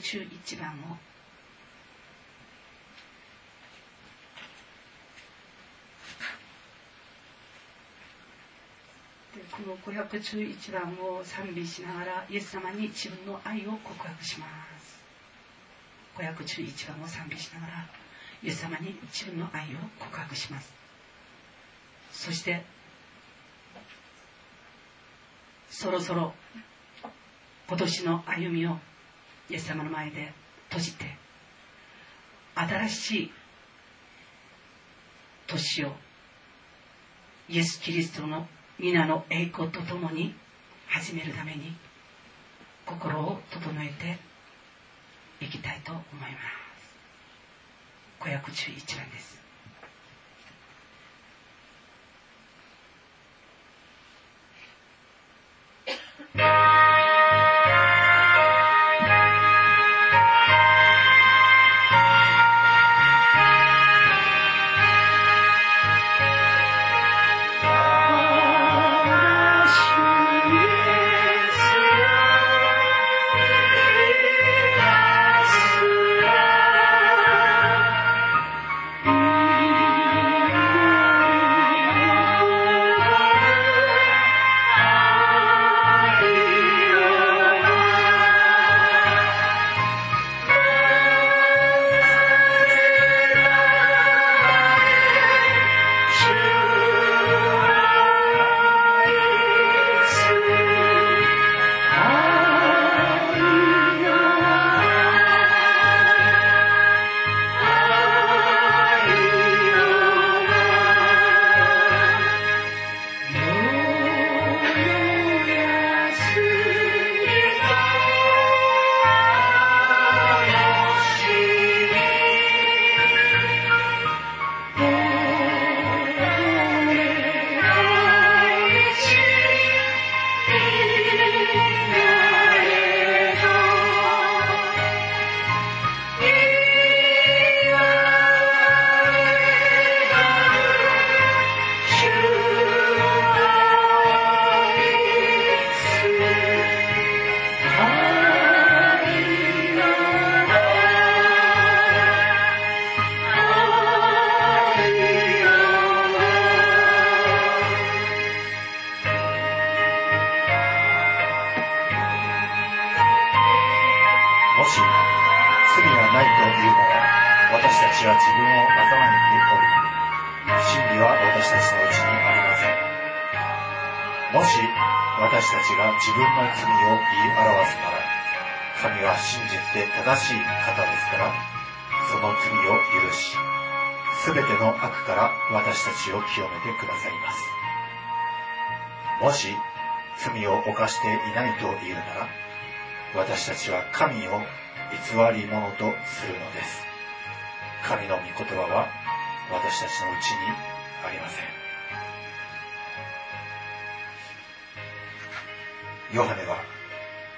中一番をこの五百中一番を賛美しながらイエス様に自分の愛を告白します。五百中一番を賛美しながらイエス様に自分の愛を告白します。そしてそろそろ今年の歩みをイエス様の前で閉じて新しい年をイエス・キリストの皆の栄光とともに始めるために心を整えていきたいと思います。511番です。私たちを清めてくださいます。もし罪を犯していないというなら私たちは神を偽り者とするのです。神の御言葉は私たちのうちにありません。ヨハネは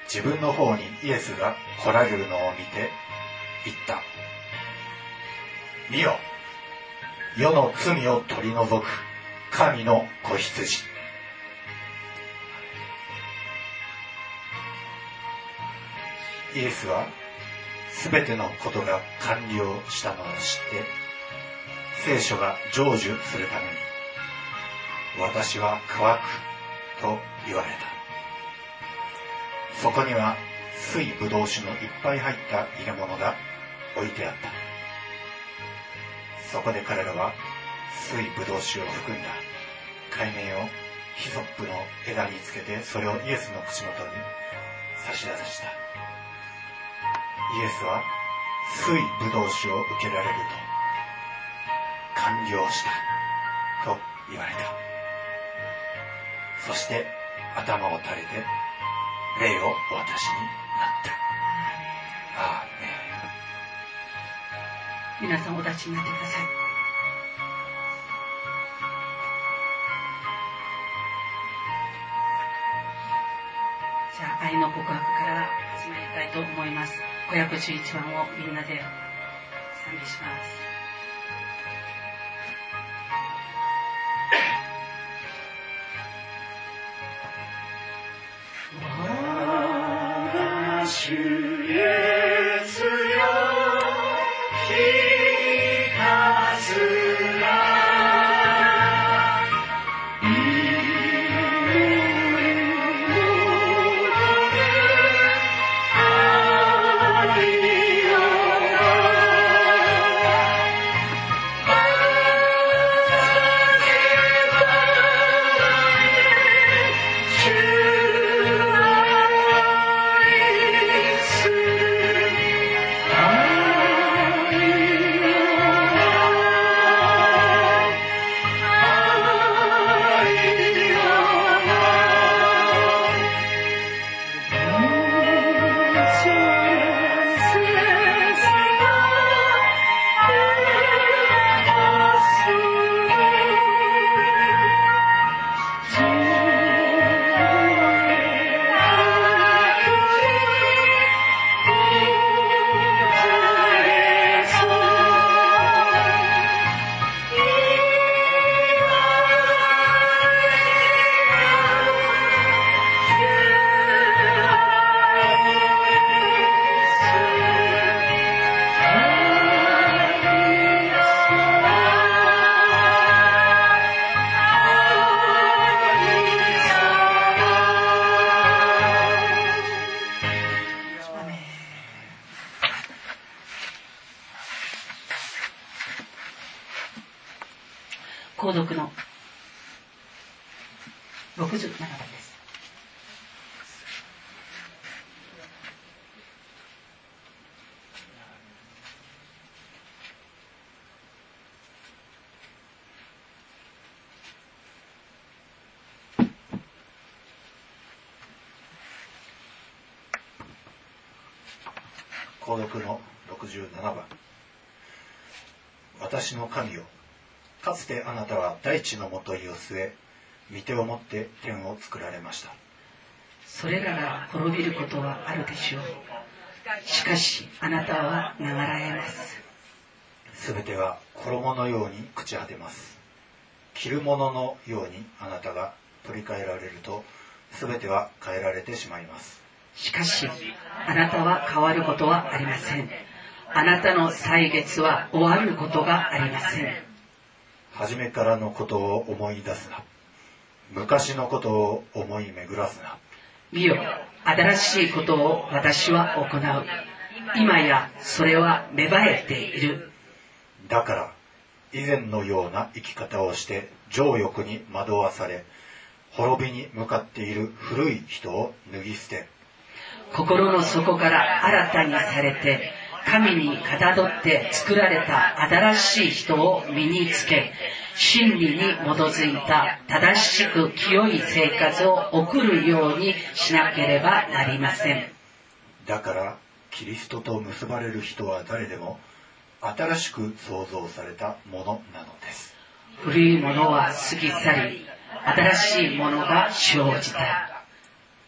自分の方にイエスが来られるのを見て言った。見よ。世の罪を取り除く神の子羊。イエスは全てのことが完了したのを知って聖書が成就するために私は乾くと言われた。そこには水ぶどう酒のいっぱい入った入れ物が置いてあった。そこで彼らは水ぶどう酒を含んだ。海面をヒソップの枝につけてそれをイエスの口元に差し出した。イエスは水ぶどう酒を受けられると完了した。と言われた。そして頭を垂れて霊をお渡しに。皆さんお立ちになってください。じゃあ愛の告白から始まりたいと思います。511番をみんなで賛美します。大地のもといを据え御手を持って天を作られました。それらが滅びることはあるでしょう。しかしあなたは流らえます。すべては衣のように朽ち果てます。着るもののようにあなたが取り替えられるとすべては変えられてしまいます。しかしあなたは変わることはありません。あなたの歳月は終わることがありません初めからのことを思い出すな。昔のことを思い巡らすな。見よ新しいことを私は行う。今やそれは芽生えている。だから以前のような生き方をして情欲に惑わされ滅びに向かっている古い人を脱ぎ捨て心の底から新たにされて神にかたどって作られた新しい人を身につけ真理に基づいた正しく清い生活を送るようにしなければなりません。だからキリストと結ばれる人は誰でも新しく創造されたものなのです。古いものは過ぎ去り新しいものが生じた。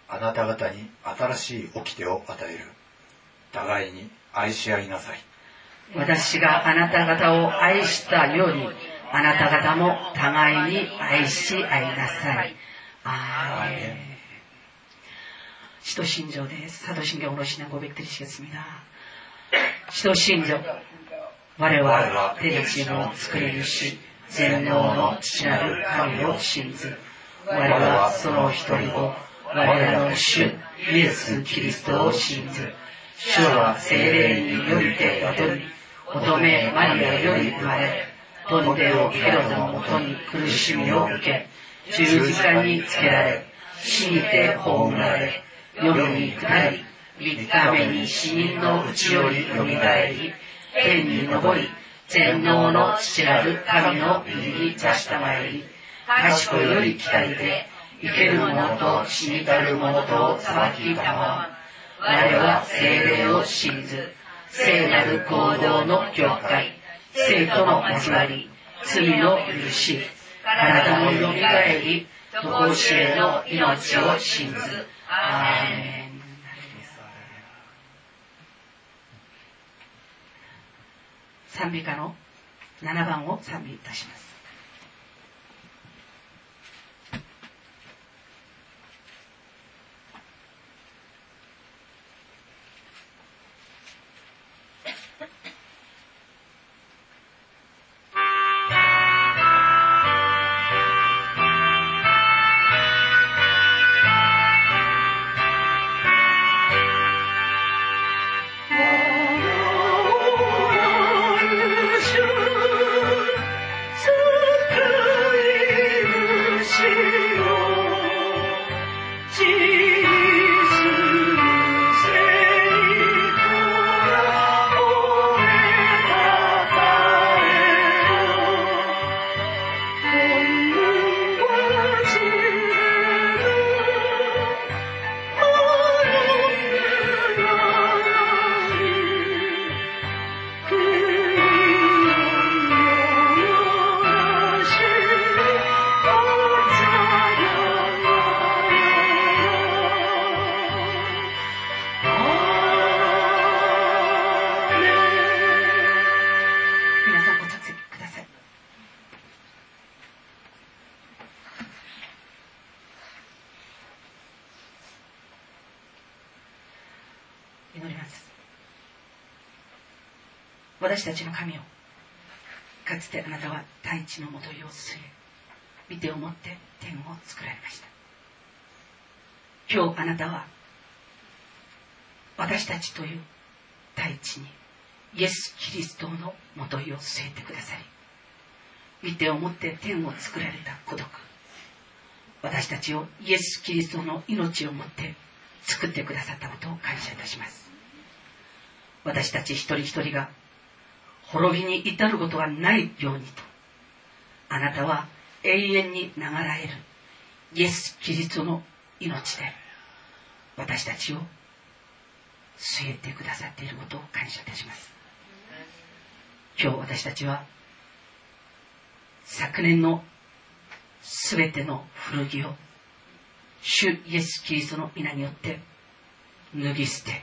あなた方に新しい掟を与える。互いに愛し合いなさい私があなた方を愛したようにあなた方も互いに愛し合いなさいあーメン使徒信条です사도신경으로신앙고백드리시겠습니다使徒信条我は天地の作り主全能の父なる神を信ず我はその一人を我らの主イエス・キリストを信ず 主は精霊によりて宿り乙女マリアより生まれポンデオヘロドのもとに苦しみを受け十字架につけられ死にて葬られ夜に下り三日目に死人のうちよりよみがえり天に昇り全能の父なる神の右に座したまえり賢より来たりで生ける者と死にたる者と裁きたま我は精霊を信ず。聖なる行動の教会。生徒の交わり。罪の許し。体のよみがえり。常しえの命を信ず。アーメン。賛美歌の7番を賛美いたします。あなたは私たちという大地にイエス・キリストのもといを据えてくださり見てをもって天を作られた孤独。私たちをイエス・キリストの命をもって作ってくださったことを感謝いたします。私たち一人一人が滅びに至ることがないようにと。あなたは永遠に流らえるイエス・キリストの命で私たちを据えてくださっていることを感謝いたします。今日私たちは昨年のすべての古着を主イエス・キリストの皆によって脱ぎ捨て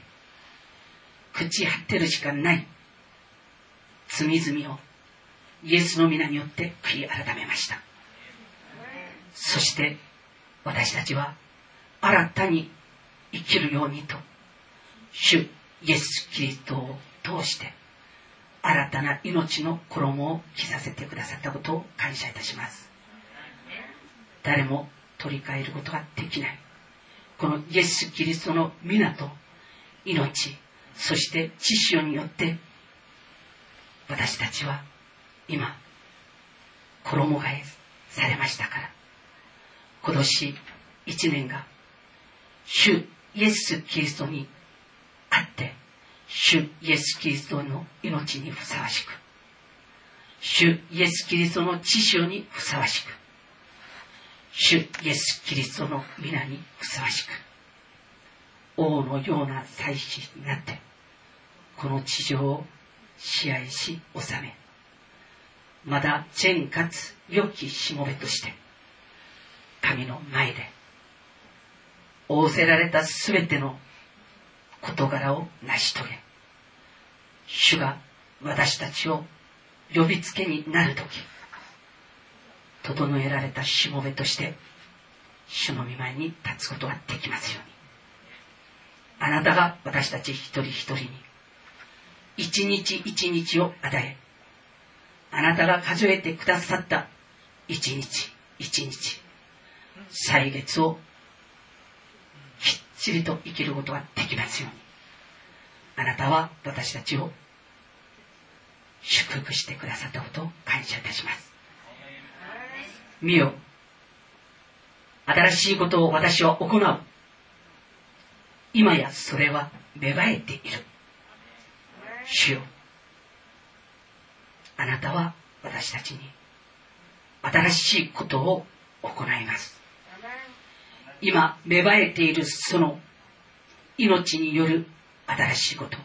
朽ち果てるしかない。罪々をイエスの皆によって悔い改めました。そして私たちは新たに生きるようにと主イエス・キリストを通して新たな命の衣を着させてくださったことを感謝いたします。誰も取り替えることができない。このイエス・キリストの皆と命そして知識によって私たちは今衣替えされましたから今年一年が主イエス・キリストにあって主イエス・キリストの命にふさわしく。主イエス・キリストの知識にふさわしく。主イエス・キリストの皆にふさわしく。王のような祭司になってこの地上を支配し治めまだ善かつ良きしもべとして神の前で仰せられたすべての事柄を成し遂げ主が私たちを呼びつけになる時整えられたしもべとして主の御前に立つことができますように。あなたが私たち一人一人に一日一日を与えあなたが数えてくださった一日一日歳月をきっちりと生きることができますように。あなたは私たちを祝福してくださったことを感謝いたします。見よ。新しいことを私は行う。今やそれは芽生えている。主よ。あなたは私たちに新しいことを行います。今芽生えているその命による新しいこと。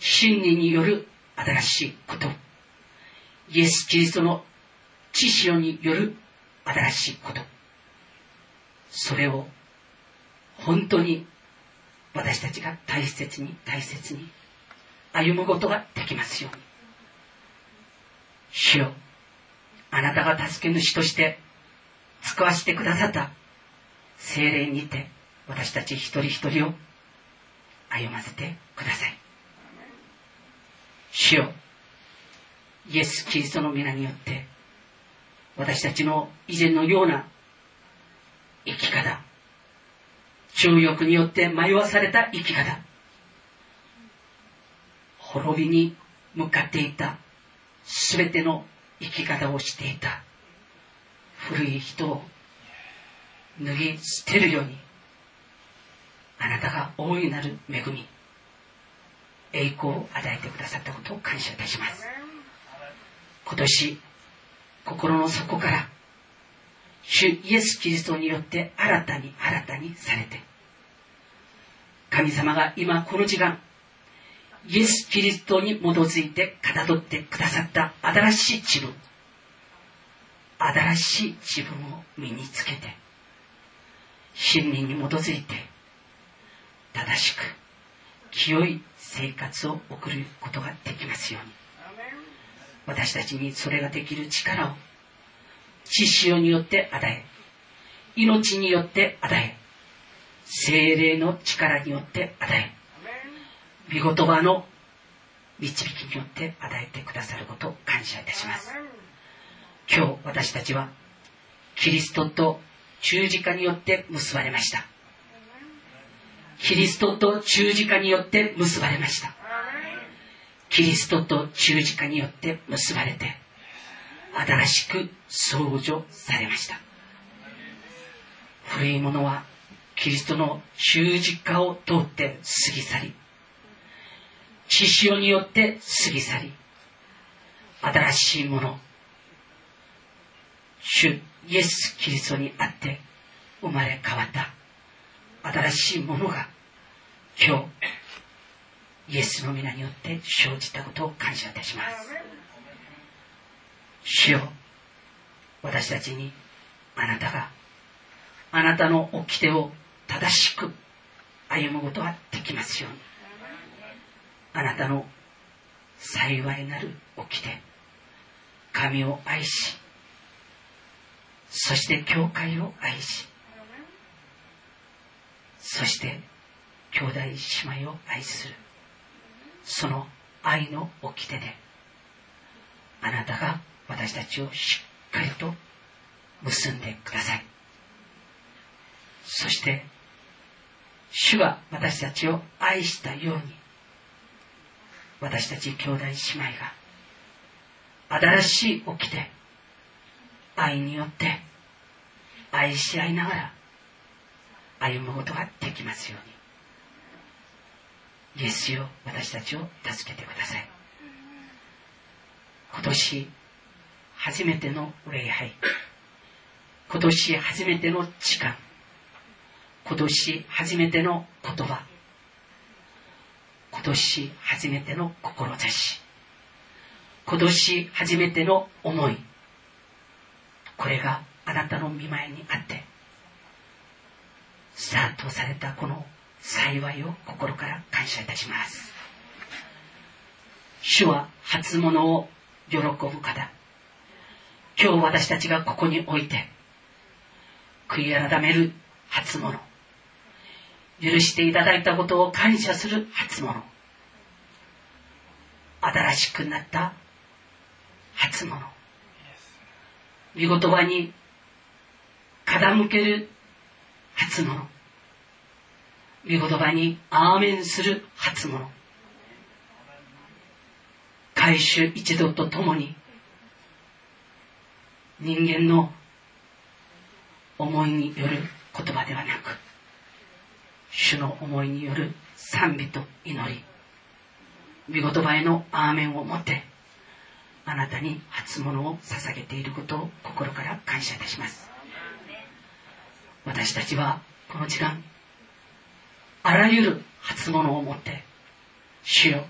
真理による新しいこと。イエス・キリストの知識による新しいこと。それを本当に私たちが大切に大切に歩むことができますように。主よあなたが助け主として使わせてくださった精霊にて私たち一人一人を歩ませてください。主よイエス・キリストの皆によって私たちの以前のような生き方中欲によって迷わされた生き方滅びに向かっていた全ての生き方をしていた古い人を脱ぎ捨てるようにあなたが大いなる恵み栄光を与えてくださったことを感謝いたします。今年心の底から主イエス・キリストによって新たに新たにされて神様が今この時間イエス・キリストに基づいてかたどってくださった新しい自分新しい自分を身につけて真理に基づいて正しく清い生活を送ることができますように。私たちにそれができる力を知識によって与え命によって与え精霊の力によって与え御言葉の導きによって与えてくださることを感謝いたします。今日私たちはキリストと十字架によって結ばれました。キリストと十字架によって結ばれました。キリストと十字架によって結ばれて新しく創造されました。古いものはキリストの十字架を通って過ぎ去り血潮によって過ぎ去り新しいもの主イエス・キリストにあって生まれ変わった。新しいものが今日イエスの皆によって生じたことを感謝いたします。主よ私たちにあなたがあなたの掟を正しく歩むことができますように。あなたの幸いなる掟神を愛しそして教会を愛しそして兄弟姉妹を愛する。その愛の掟であなたが私たちをしっかりと結んでください。そして主が私たちを愛したように私たち兄弟姉妹が新しい掟愛によって愛し合いながら歩むことができますように。イエスよ私たちを助けてください。今年初めての礼拝。今年初めての時間。今年初めての言葉。今年初めての志。今年初めての思い。これがあなたの見舞いにあってスタートされたこの幸いを心から感謝いたします。主は初物を喜ぶ方。今日私たちがここにおいて悔い改める初物。許していただいたことを感謝する初物。新しくなった初物。見言葉に傾ける初物。見言葉にアーメンする初物。回収一度とともに。人間の思いによる言葉ではなく主の思いによる賛美と祈り。御言葉へのアーメンをもってあなたに初物を捧げていることを心から感謝いたします。私たちはこの時間あらゆる初物をもって主よ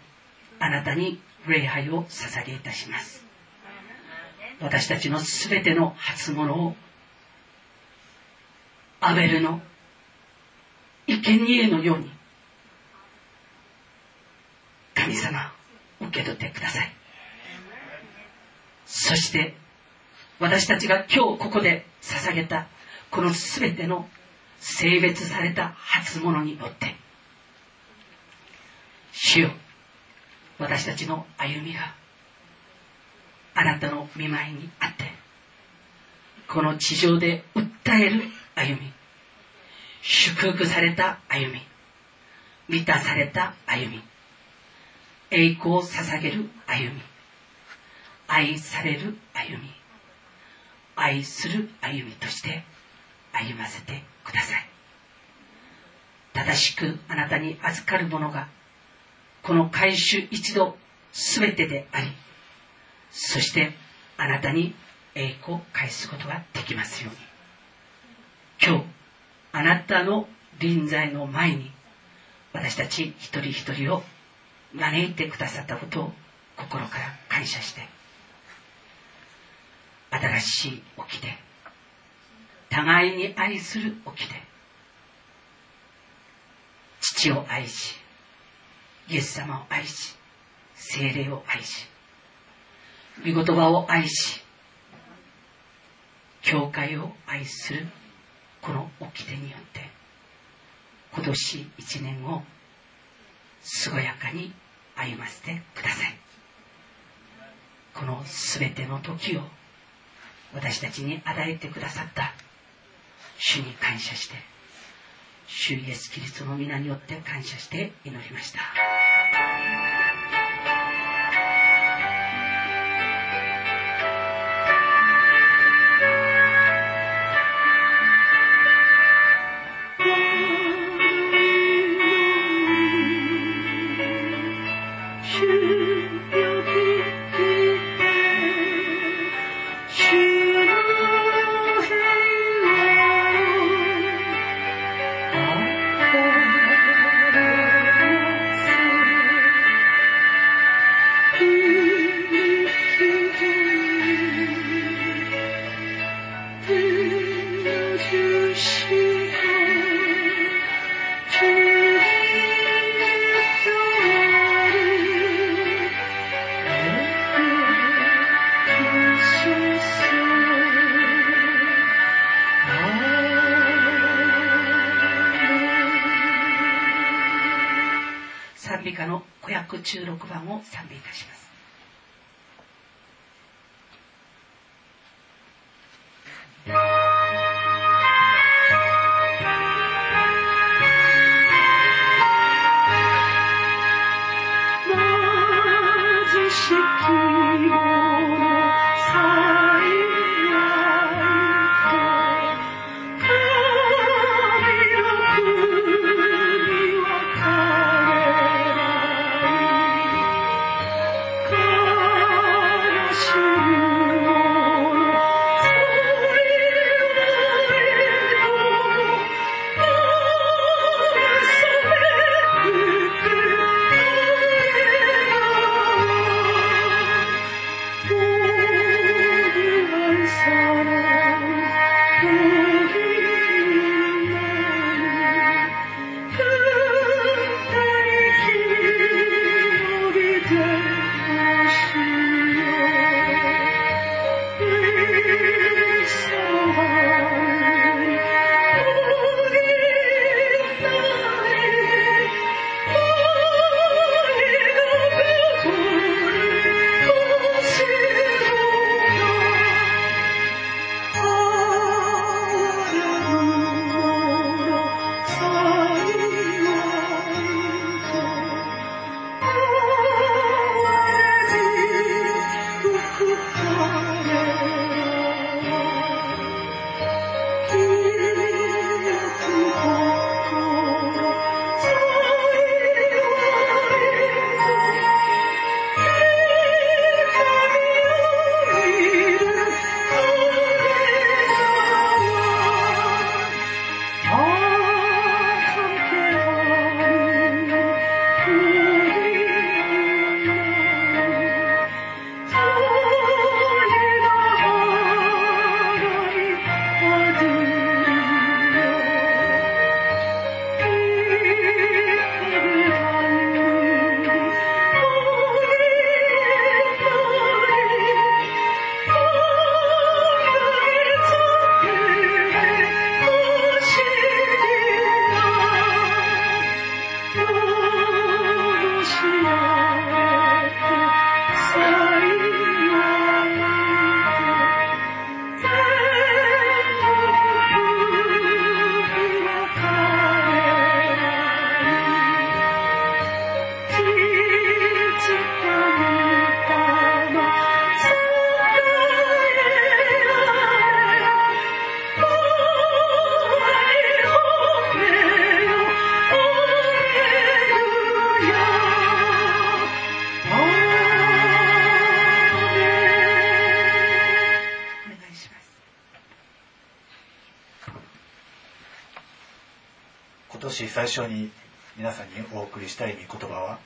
あなたに礼拝を捧げいたします。私たちのすべての初物をアベルの生贄のように神様受け取ってください。そして私たちが今日ここで捧げたこの全ての性別された初物によって主よ私たちの歩みがあなたの見舞いにあってこの地上で訴える歩み祝福された歩み満たされた歩み栄光を捧げる歩み愛される歩み。愛する歩みとして歩ませてください。正しくあなたに預かるものがこの回収一度全てでありそしてあなたに栄光を返すことができますように。今日あなたの臨在の前に私たち一人一人を招いてくださったことを心から感謝して新しい掟。互いに愛する掟。父を愛しイエス様を愛し精霊を愛し御言葉を愛し教会を愛するこの掟によって今年一年を健やかに歩ませてください。この全ての時を私たちに与えてくださった主に感謝して主イエスキリストの皆によって感謝して祈りました。初に皆さんにお送りしたい御言葉は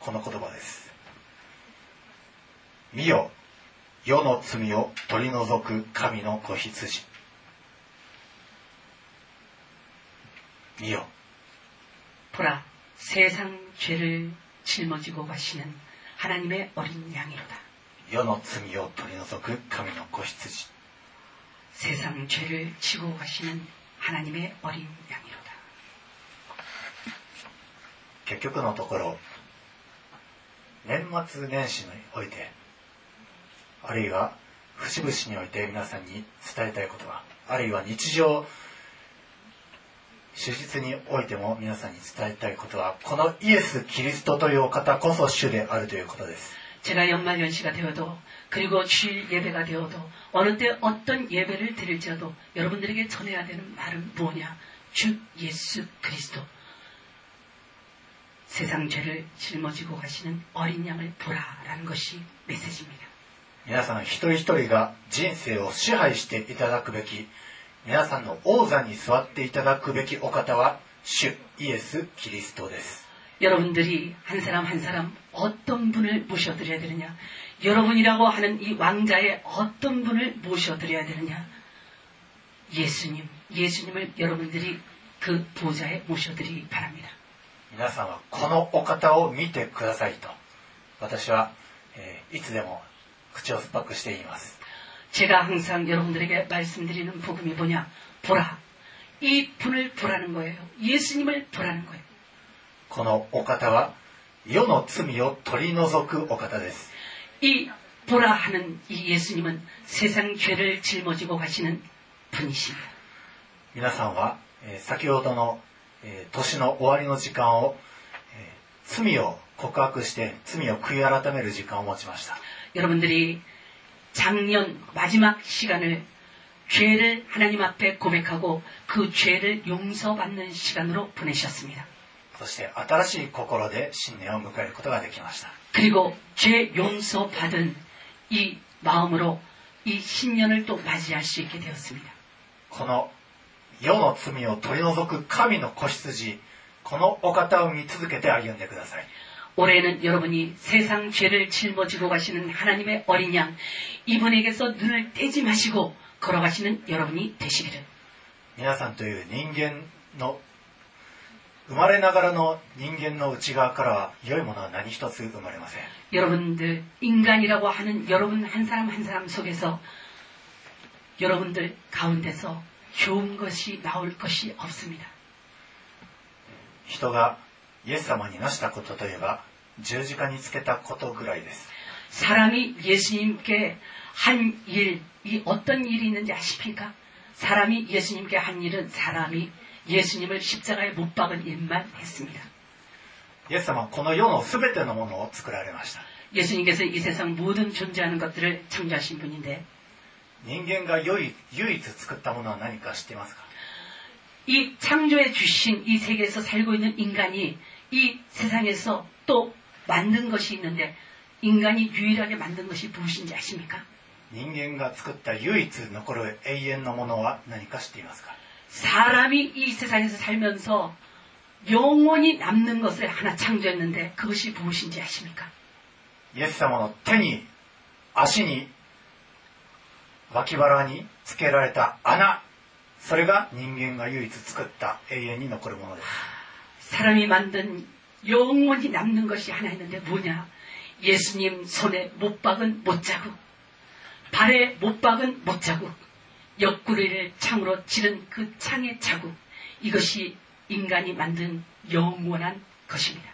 この言葉です見よ世の罪を取り除く神の子羊見よ 보라 세상 죄를 짊어지고 가시는 하나님의 어린 양이로다. 世の罪を取り除く神の子羊 세상 죄를 지고 가시는 하나님의 어린 양 양 結局のところ年末年始においてあるいは節々において皆さんに伝えたいことはあるいは日常手術においても皆さんに伝えたいことはこのイエス・キリストというお方こそ主であるということです 제가 연말연시가 되어도 그리고 주일 예배가 되어도 어느 때 어떤 예배를 드릴지라도 여러분들에게 전해야 되는 말은 뭐냐? 주 예수 그리스도 세상 죄를 짊어지고 가시는 어린 양을 보라라는 것이 메시지입니다. 皆さん一人一人が人生を支配していただくべき皆さんの王座に座っていただくべきお方は主イエス・キリストです 여러분들이 한 사람 한 사람 어떤 분을 모셔드려야 되느냐? 여러분이라고 하는 이 왕자의 어떤 분을 모셔드려야 되느냐? 예수님, 예수님을 여러분들이 그 보좌에 모셔드리기 바랍니다. 皆さんはこのお方を見てくださいと私は、えーいつでも口を酸っぱくして言います 제가 항상 여러분들에게 말씀드리는 복음이 뭐냐? 보라. 이 분을 보라는 거예요. 예수님을 보라는 거예요. このお方は世の罪を取り除くお方です 이 보라 하는 이 예수님은 세상 죄를 짊어지고 가시는 분이십니다. 皆さんは、えー先ほどの、 えー年の終わりの時間を、えー罪を告白して罪を悔い改める時間を持ちました 여러분들이 작년 마지막 시간을 죄를 하나님 앞에 고백하고 그 죄를 용서받는 시간으로 보내셨습니다. そして新しい心で新年を迎えることができました 그리고 죄 용서받은 이 마음으로 이 신년을 또 맞이할 수 있게 되었습니다. この 世の罪を取り除く神の子羊このお方を見続けて歩んでください 올해는 여러분이 세상 죄를 짊어지고 가시는 하나님의 어린 양 이분에게서 눈을 떼지 마시고 걸어가시는 여러분이 되시기를 皆さんという人間の生まれながらの人間の内側からは良いものは何一つ生まれません 여러분들 인간이라고 하는 여러분 한 사람 한 사람 속에서 여러분들 가운데서 좋은 것이 나올 것이 없습니다. 人がイエス様になしたことといえば十字架につけたことぐらいです 사람이 예수님께 한 일, 이 어떤 일이 있는지 아십니까? 사람이 예수님께 한 일은 사람이 예수님을 십자가에 못 박은 일만 했습니다. イエス様はこの世の全てのものを作られました 예수님께서 이 세상 모든 존재하는 것들을 창조하신 분인데 人間が唯唯一作ったものは何か知っていますか 이 창조해 주신 이 세계에서 살고 있는 인간이 이 세상에서 또 만든 것이 있는데 인간이 유일하게 만든 것이 무엇인지 아십니까? 人間が作った唯一残る永遠のものは何か知っていますか 사람이 이 세상에서 살면서 영원히 남는 것을 하나 창조했는데 그것이 무엇인지 아십니까? イエス様の手に足に 脇腹につけられた穴それが人間が唯一作った永遠に残るものです 사람이 만든 영원히 남는 것이 하나 있는데 뭐냐? 예수님 손에 못 박은 못자국, 발에 못 박은 못자국, 옆구리를 창으로 치른 그 창의 자국, 이것이 인간이 만든 영원한 것입니다.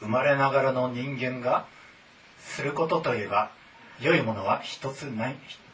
生まれながらの人間がすることといえば良いものは一つない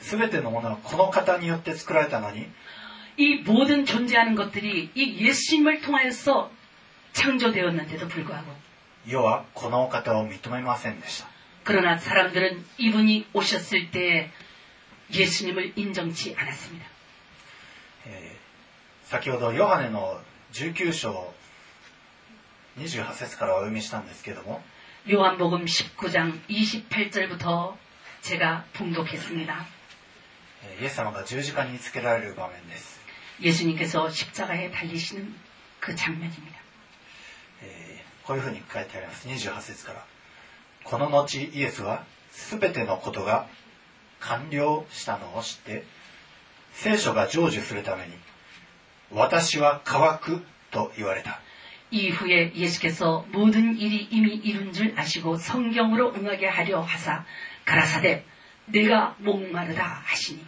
全てのものはこの方によって作られたのに 이 모든 존재하는 것들이 이 예수님을 통하여서 창조되었는데도 불구하고 世はこのお方を認めませんでした 그러나 사람들은 이분이 오셨을 때 예수님을 인정치 않았습니다. えー先ほどヨハネの19章28節からお読みしたんですけども 요한복음 19장 28절부터 제가 봉독했습니다. えーイエス様が十字架につけられる場面です、 예수님께서 십자가에 달리시는 그 장면입니다. えーこういうふうに書いてあります28節からこの後イエスは全てのことが完了したのを知って聖書が成就するために私は乾くと言われた 이후에 예수께서 모든 일이 이미 이룬 줄 아시고 성경으로 응하게 하려 하사 가라사대 내가 목마르다 하시니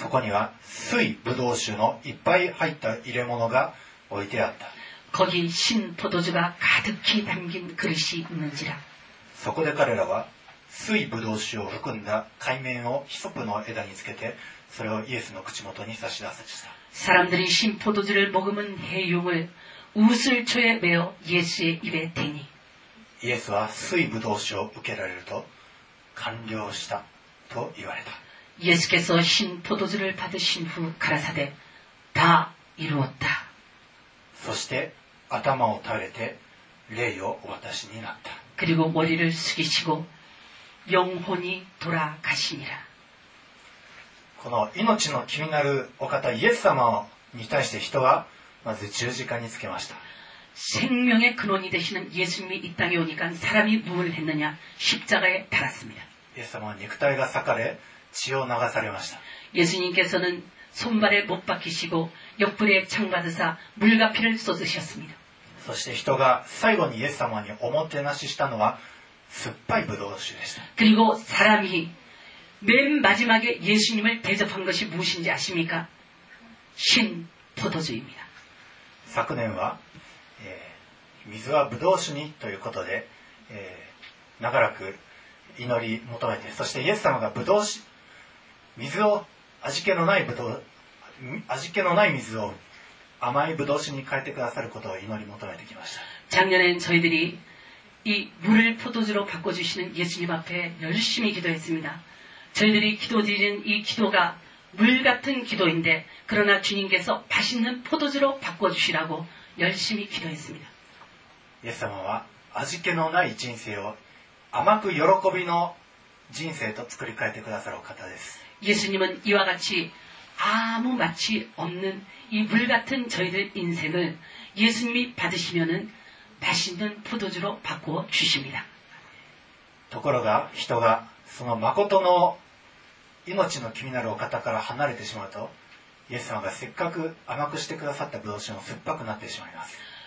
そこには水ぶどう酒のいっぱい入った入れ物が置いてあった 거기 신 포도주가 가득히 담긴 그릇이 있는지라 そこで彼らは水ぶどう酒を含んだ海面をヒソプの枝につけてそれをイエスの口元に差し出せした 사람들이 신 포도주를 머금은 해용을 우슬초에 메어 예수의 입에 대니 イエスは水ぶどう酒を受けられると完了したと言われた 예수께서 신 포도주를 받으신 후 가라사대 다 이루었다. そして頭を垂れて霊をお渡しになった 그리고 머리를 숙이시고 영혼이 돌아가시니라. この命の気になるお方イエス様に対して人はまず十字架につけました 생명의 근원이 되시는 예수님이 이 땅에 오니까 사람이 무엇을 했느냐? 십자가에 달았습니다. イエス様は肉体が裂かれ 血を流されました 예수님께서는 손발에 못 박히시고 옆구리에 창 받으사 물과 피를 쏟으셨습니다. そして人が最後にイエス様におもてなししたのは酸っぱいブドウ酒でした 그리고 사람이 맨 마지막에 예수님을 대접한 것이 무엇인지 아십니까? 신 포도주입니다. 昨年は、えー水はブドウ酒にということで、えー長らく祈り求めてそしてイエス様がブドウ酒 水を味気のないブドウ味気のない水を甘いブドウ酒に変えてくださることを祈り求めてきました 작년엔 저희들이 이 물을 포도주로 바꿔주시는 예수님 앞에 열심히 기도했습니다. 저희들이 기도드리는 이 기도가 물 같은 기도인데 그러나 주님께서 맛있는 포도주로 바꿔주시라고 열심히 기도했습니다. イエス様は味気のない人生を甘く喜びの人生と作り変えてくださるお方です 예수님은 이와 같이 아무 맛이 없는 이 물 같은 저희들 인생을 예수님이 받으시면은 맛있는 포도주로 바꾸어 주십니다. ところが人がその誠の命の気になるお方から離れてしまうとイエス様がせっかく甘くしてくださったブドウ酒も酸っぱくなってしまいます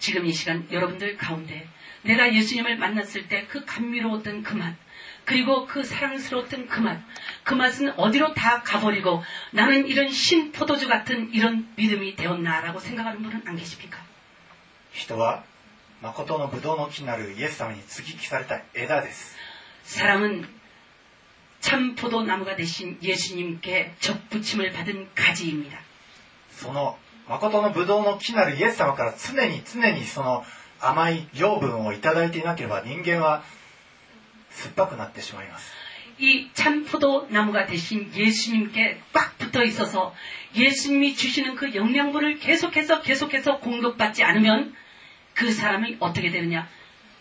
지금 이 시간 여러분들 가운데 내가 예수님을 만났을 때 그 감미로웠던 그 맛, 그리고 그 사랑스러웠던 그 맛, 그 맛은 어디로 다 가버리고 나는 이런 신 포도주 같은 이런 믿음이 되었나라고 생각하는 분은 안 계십니까? 人は誠のブドウの木なるイエス様に接ぎ木された枝です 사람은 참 포도나무가 되신 예수님께 접붙임을 받은 가지입니다. その 誠のブドウの木なるイエス様から常に常にその甘い養分をいただいていなければ人間は酸っぱくなってしまいます 이 참 포도나무가 되신 예수님께 꽉 붙어 있어서 예수님이 주시는 그 영양분을 계속해서 계속해서 공급받지 않으면 그 사람이 어떻게 되느냐?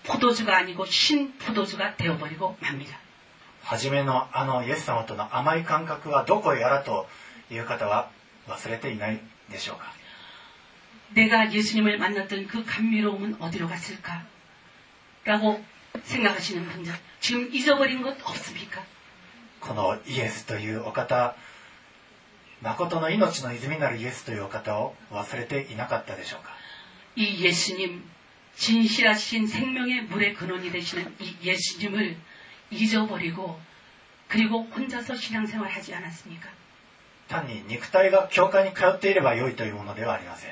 포도주가 아니고 신 포도주가 되어버리고 맙니다. 初めのあのイエス様との甘い感覚はどこへやらという方は忘れていないでしょうか 내가 예수님을 만났던 그 감미로움은 어디로 갔을까? 라고 생각하시는 분들 지금 잊어버린 것 없습니까? このイエスというお方誠の命の泉なるイエスというお方を忘れていなかったでしょうか 이 예수님 진실하신 생명의 물의 근원이 되시는 이 예수님을 잊어버리고 그리고 혼자서 신앙생활 하지 않았습니까? 単に肉体が教会に通っていれば良いというものではありません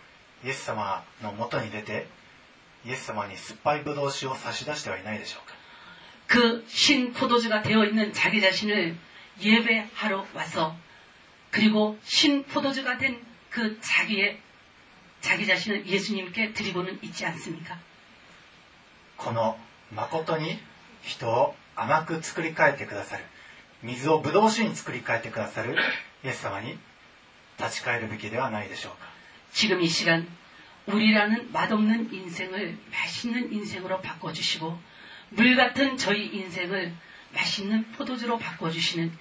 イエス様の元に出てイエス様に酸っぱいブドウ酒を差し出してはいないでしょうか 그 신 포도주가 되어 있는 자기 자신을 예배하러 와서 그리고 신 포도주가 된 그 자기의 자기 자신을 예수님께 드리고는 있지 않습니까? この誠に人を甘く作り変えてくださる水をブドウ酒に作り変えてくださるイエス様に立ち返るべきではないでしょうか 지금 이 시간 우리라는 맛없는 인생을 맛있는 인생으로 바꿔주시고 물 같은 저희 인생을 맛있는 포도주로 바꿔주시는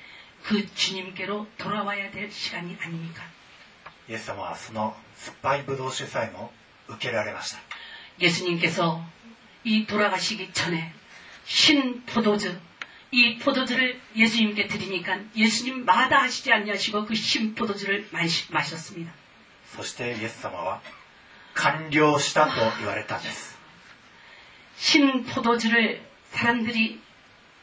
그 주님께로 돌아와야 될 시간이 아닙니까? 예수님께서 이 돌아가시기 전에 신 포도주 이 포도주를 예수님께 드리니까 예수님 마다 하시지 않냐시고 그 신 포도주를 마셨습니다. そしてイエス様は完了したと言われたんです 신 포도주를 사람들이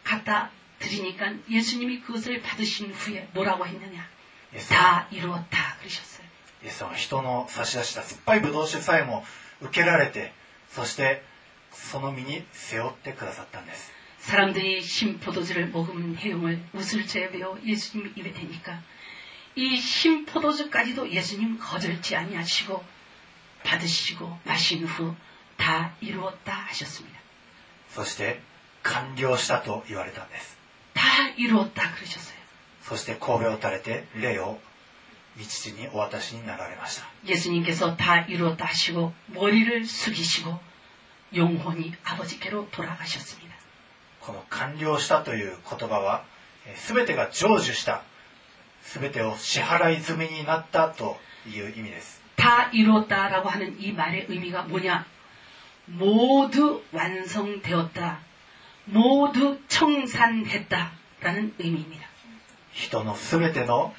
갖다 드리니까 예수님이 그것을 받으신 후에 뭐라고 했느냐? イエス様 다 이루었다 그러셨어요. イエス様は人の差し出した酸っぱいブドウ酒さえも受けられてそしてその身に背負ってくださったんです 사람들이 신 포도주를 먹은 해용을 우슬제에 배워 예수님 입에 대니까 이 신 포도주까지도 예수님 거절지 아니하시고 받으시고 마신 후 다 이루었다 하셨습니다. そして完了したと言われたんです 다 이루었다 그러셨어요. そして神戸を垂れて霊を御父にお渡しになられました 예수님께서 다 이루었다 하시고 머리를 숙이시고 영혼이 아버지께로 돌아가셨습니다. この完了したという言葉はえー全てが成就した 全てを支払い済みになったという意味です 다 이루었다라고 하는 이 말의 의미가 뭐냐? 모두 완성되었다. 모두 청산했다라는 의미입니다. 人の全ての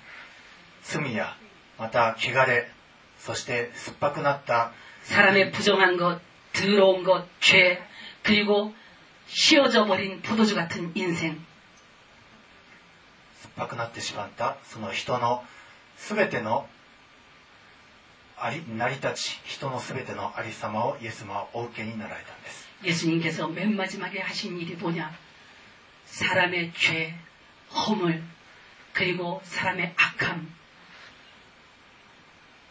罪やまた汚れそして酸っぱくなった 사람의 부정한 것, 더러운 것, 죄, 그리고 씌어져 버린 포도주 같은 인생. 酸っぱくなってしまったその人の全てのあり成り立ち人の全てのありさまをイエス様はお受けになられたんです 예수님께서 맨 마지막에 하신 일이 뭐냐? 사람의 죄, 허물, 그리고 사람의 악함.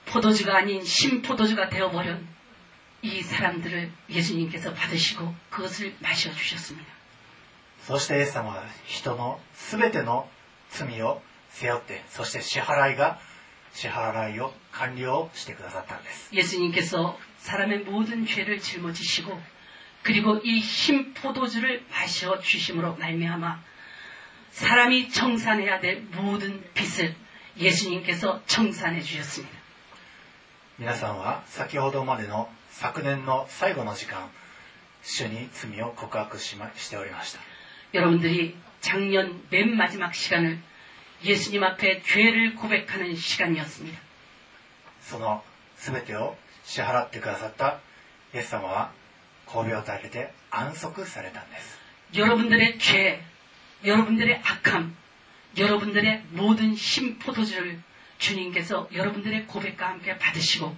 포도주가 아닌 신포도주가 되어버린 이 사람들을 예수님께서 받으시고 그것을 마셔주셨습니다. そしてイエス様は人の全ての 罪を背負ってそして支払いが支払いを完了してくださったんです 예수님께서 사람의 모든 죄를 짊어지시고 그리고 이 흰 포도주를 마셔 주심으로 말미암아 사람이 청산해야 될 모든 빚을 예수님께서 청산해 주셨습니다. 皆さんは先ほどまでの昨年の最後の時間主に罪を告白し,、ま、しておりました 여러분들이 작년 맨 마지막 시간을 예수님 앞에 죄를 고백하는 시간이었습니다. その全てを支払ってくださったイエス様は神戸を垂れて安息されたんです 여러분들의 죄, 여러분들의 악함, 여러분들의 모든 심포도주를 주님께서 여러분들의 고백과 함께 받으시고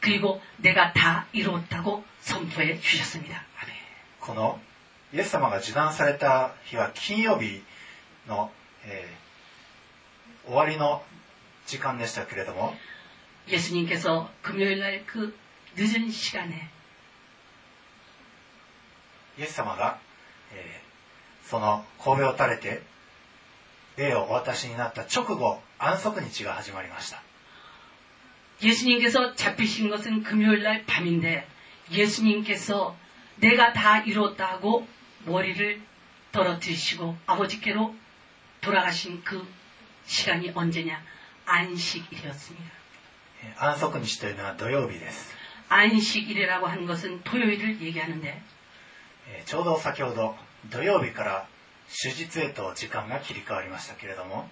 그리고 내가 다 이루었다고 선포해 주셨습니다. 아멘. この イエス様が受難された日は金曜日の、えー終わりの時間でしたけれども 예수님께서 금요일 날 그 늦은 시간에 イエス様が、えーその神戸を垂れて霊をお渡しになった直後安息日が始まりました 예수님께서 잡히신 것은 금요일 날 밤인데 예수님께서 내가 다 이뤘다 하고 머리를 떨어뜨리시고 아버지께로 돌아가신 그 시간이 언제냐? 안식일이었습니다. えー安息日というのは土曜日です、 안식일이라고 하는 것은 토요일을 얘기하는데 えーちょうど先ほど土曜日から手術へと時間が切り替わりましたけれども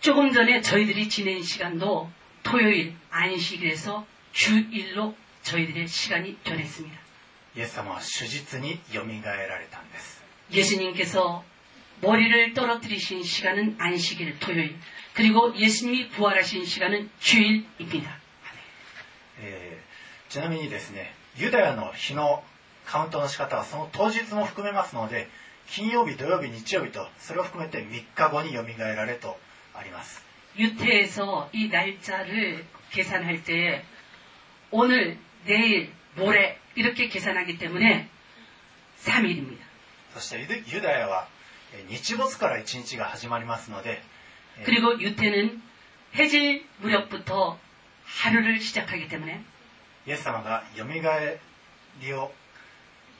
조금 전에 저희들이 지낸 시간도 토요일 안식일에서 주일로 저희들의 시간이 변했습니다. イエス様は手術によみがえられたんです 예수님께서 머리를 떨어뜨리신 시간은 안식일 토요일 그리고 예수님이 부활하신 시간은 주일입니다. えーちなみにですねユダヤの日のカウントの仕方はその当日も含めますので金曜日土曜日日曜日とそれを含めて3日後によみがえられとあります 유태에서 이 날짜를 계산할 때 오늘, 내일, 모레 이렇게 계산하기 때문에 3일입니다. そしてユダユダヤはえー日没から1日が始まりますので、えー 그리고 유태는 해질 무렵부터 하루를 시작하기 때문에 イエス様がよみがえりを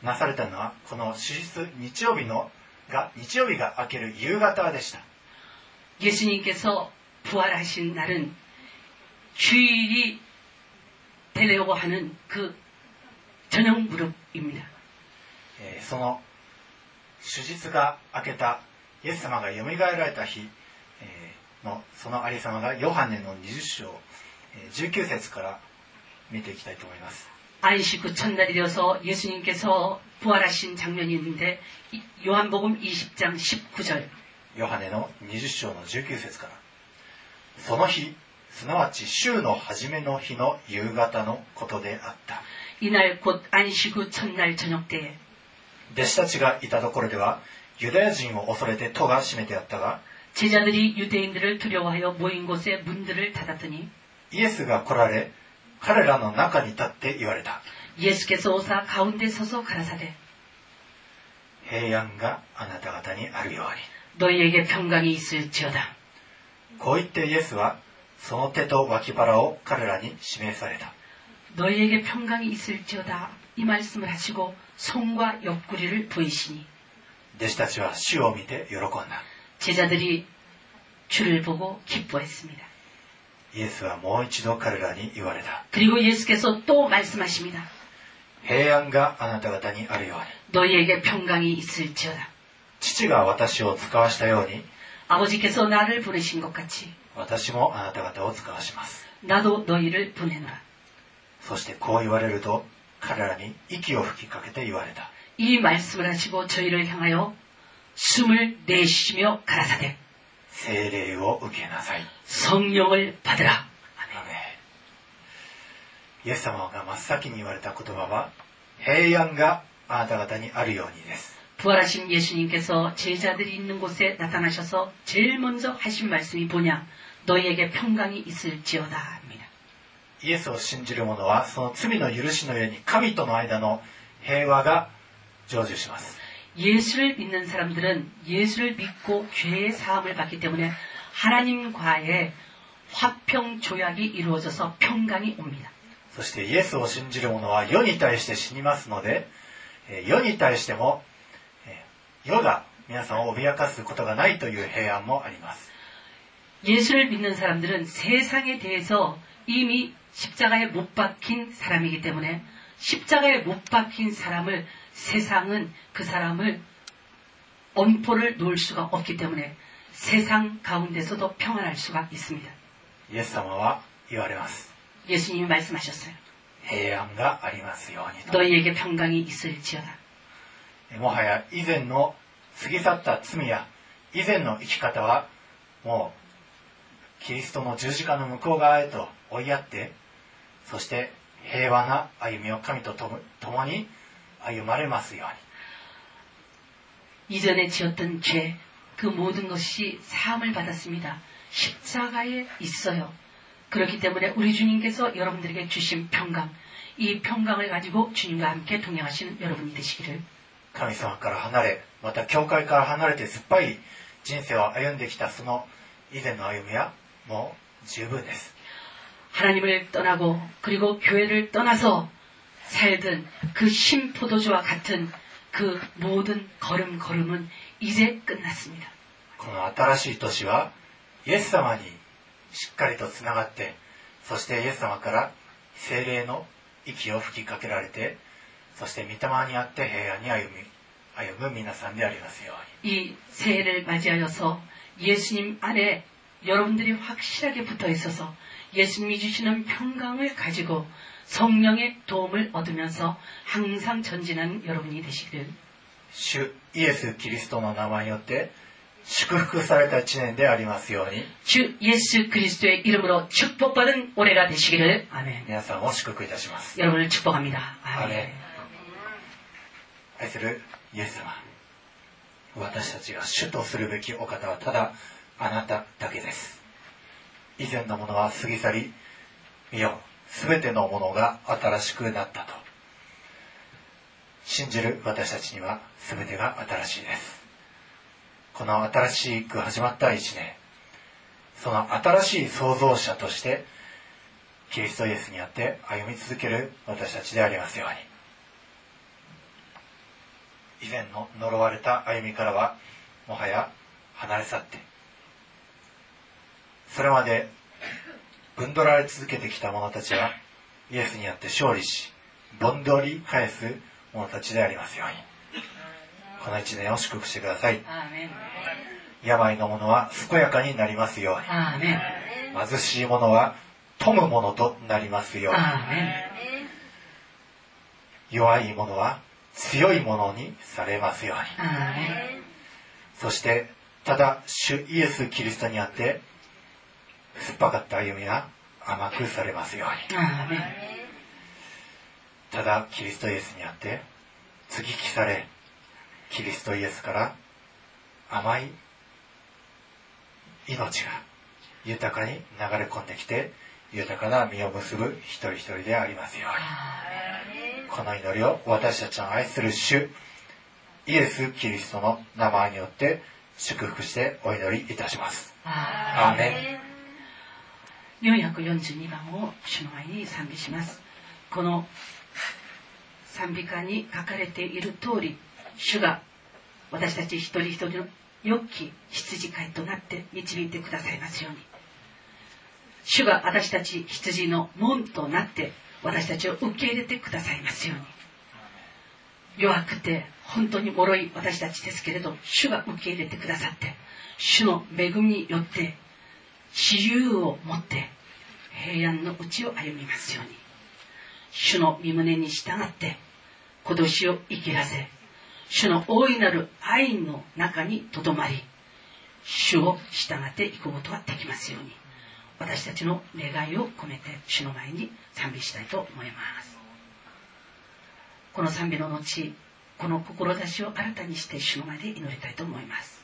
なされたのはこの手術日曜日のが日曜日が明ける夕方でした 예수님께서 부활하신 날은 주일이 되려고 하는 그 입니 다. その手術が明けたイエス様が蘇られた日のそのありさまがヨハネの20章19節から見ていきたいと思います。안식 후 첫날이 되어서 예수님께서 부활하신 장면이 있는데 요한복음 20장 19 절. ヨハネの20章の19節から。その日すなわち週の初めの日の夕方のことであった。이날 곧 안식 후 첫날 저녁 때에 弟子たちがいたところではユダヤ人を恐れて戸が閉めてあったが 제자들이 유대인들을 두려워하여 모인 곳에 문들을 닫았더니 イエスが来られ彼らの中に立って言われた 예수께서 오사 가운데 서서 가라사대 平安があなた方にあるように 너희에게 평강이 있을지어다 こう言ってイエスはその手と脇腹を彼らに示された 너희에게 평강이 있을지어다 이 말씀을 하시고 손과 옆구리를 보이시니 弟子たちは主を見て喜んだ 제자들이 주를 보고 기뻐했습니다. イエスはもう一度彼らに言われた 그리고 예수께서 또 말씀하십니다. 平安があなた方にあるように 너희에게 평강이 있을지어다. 父が私を使わしたように 아버지께서 나를 보내신 것 같이 私もあなた方を使わします 나도 너희를 보내노라. そしてこう言われると彼らに息を吹きかけて言われた 이 말씀을 하시고 저희를 향하여 숨을 내쉬며 가라사대 聖霊を受けなさい 성령을 받으라. アメンイエス様が真っ先に言われた言葉は平安があなた方にあるようにです 부활하신 예수님께서 제자들이 있는 곳에 나타나셔서 제일 먼저 하신 말씀이 뭐냐? 너희에게 평강이 있을지어다 합니다. イエスを信じる者はその罪の許しの上に神との間の平和が成就します 예수를 믿는 사람들은 예수를 믿고 죄의 사함을 받기 때문에 하나님과의 화평 조약이 이루어져서 평강이 옵니다. そしてイエスを信じる者は世に対して死にますのでえー世に対してもえー世が皆さんを脅かすことがないという平安もあります 예수를 믿는 사람들은 세상에 대해서 이미 십자가에 못 박힌 사람이기 때문에 십자가에 못 박힌 사람을 세상은 그 사람을 엄포를 놓을 수가 없기 때문에 세상 가운데서도 평안할 수가 있습니다. イエス様は言われます 예수님이 말씀하셨어요. 平安がありますようにと 너희에게 평강이 있을지어다. もはや以前の過ぎ去った罪や以前の生き方はもうキリストの十字架の向こう側へと追いやって そして平和な歩みを神ととも共に歩まれますように 이전에 지었던 죄, 그 모든 것이 사함을 받았습니다. 십자가에 있어요. 그렇기 때문에 우리 주님께서 여러분들에게 주신 평강, 이 평강을 가지고 주님과 함께 동행하시는 여러분이 되시기를 神様から離れまた教会から離れて酸っぱい人生を歩んできたその以前の歩みはもう十分です 하나님을 떠나고 그리고 교회를 떠나서 살던 그 신포도주와 같은 그 모든 걸음걸음은 이제 끝났습니다. この新しい年はイエス様にしっかりとつながってそしてイエス様から精霊の息を吹きかけられてそして御霊にあって平安に歩み歩む皆さんでありますように 이 새해를 맞이하여서 예수님 안에 여러분들이 확실하게 붙어 있어서 예수님이 주시는 평강을 가지고 성령의 도움을 얻으면서 항상 전진하는 여러분이 되시기를 主イエス・キリストの名前によって祝福された一年でありますように 주 예수 그리스도의 이름으로 축복받은 올해가 되시기를 아멘. 皆さんを祝福いたします 여러분을 축복합니다. アメン 아멘. 愛するイエス様私たちが主とするべきお方はただあなただけです 以前のものは過ぎ去り見よ全てのものが新しくなったと。信じる私たちには全てが新しいです。この新しく始まった一年その新しい創造者としてキリストイエスにあって歩み続ける私たちでありますように。以前の呪われた歩みからはもはや離れ去ってそれまでぶんどられ続けてきた者たちはイエスによって勝利しぼんどり返す者たちでありますように。この一年を祝福してください。病の者は健やかになりますように。貧しい者は富む者となりますように。弱い者は強い者にされますように。そしてただ主イエス・キリストにあって酸っぱかった歩みは甘くされますように.ただキリストイエスにあって接ぎ木されキリストイエスから甘い命が豊かに流れ込んできて豊かな実を結ぶ一人一人でありますようにこの祈りを私たちの愛する主イエス・キリストの名前によって祝福してお祈りいたします。アーメン。442番を主の前に賛美します。この賛美歌に書かれている通り主が私たち一人一人の良き羊飼いとなって導いてくださいますように。主が私たち羊の門となって私たちを受け入れてくださいますように。弱くて本当に脆い私たちですけれど主が受け入れてくださって主の恵みによって自由を持って平安のうちを歩みますように。主の御胸に従って今年を生きらせ主の大いなる愛の中にとどまり主を従っていくことができますように私たちの願いを込めて主の前に賛美したいと思います。この賛美の後この志を新たにして主の前で祈りたいと思います。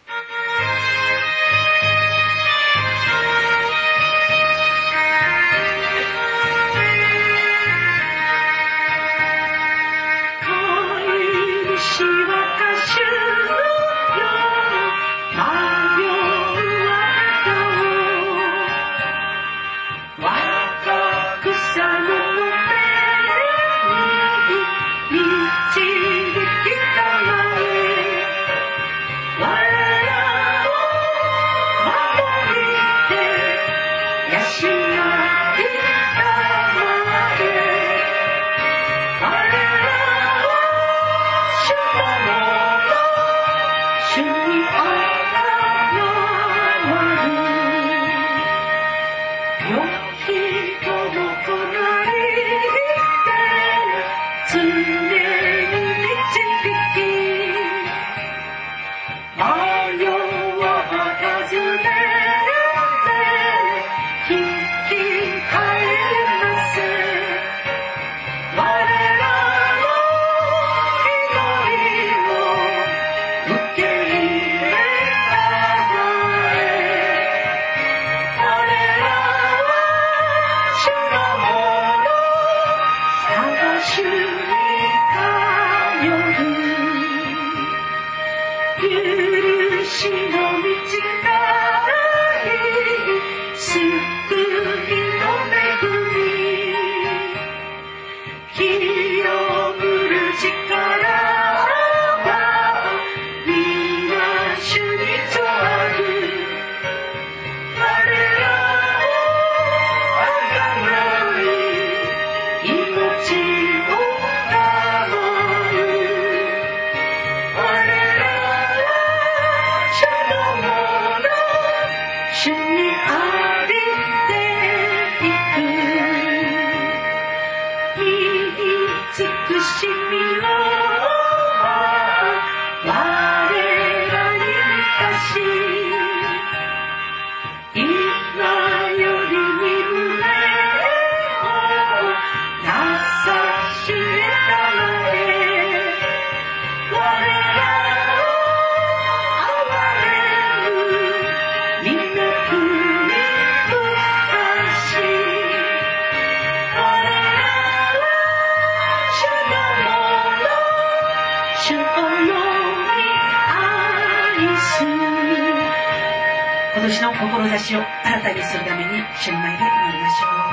志を新たにするために主の前で祈りましょう。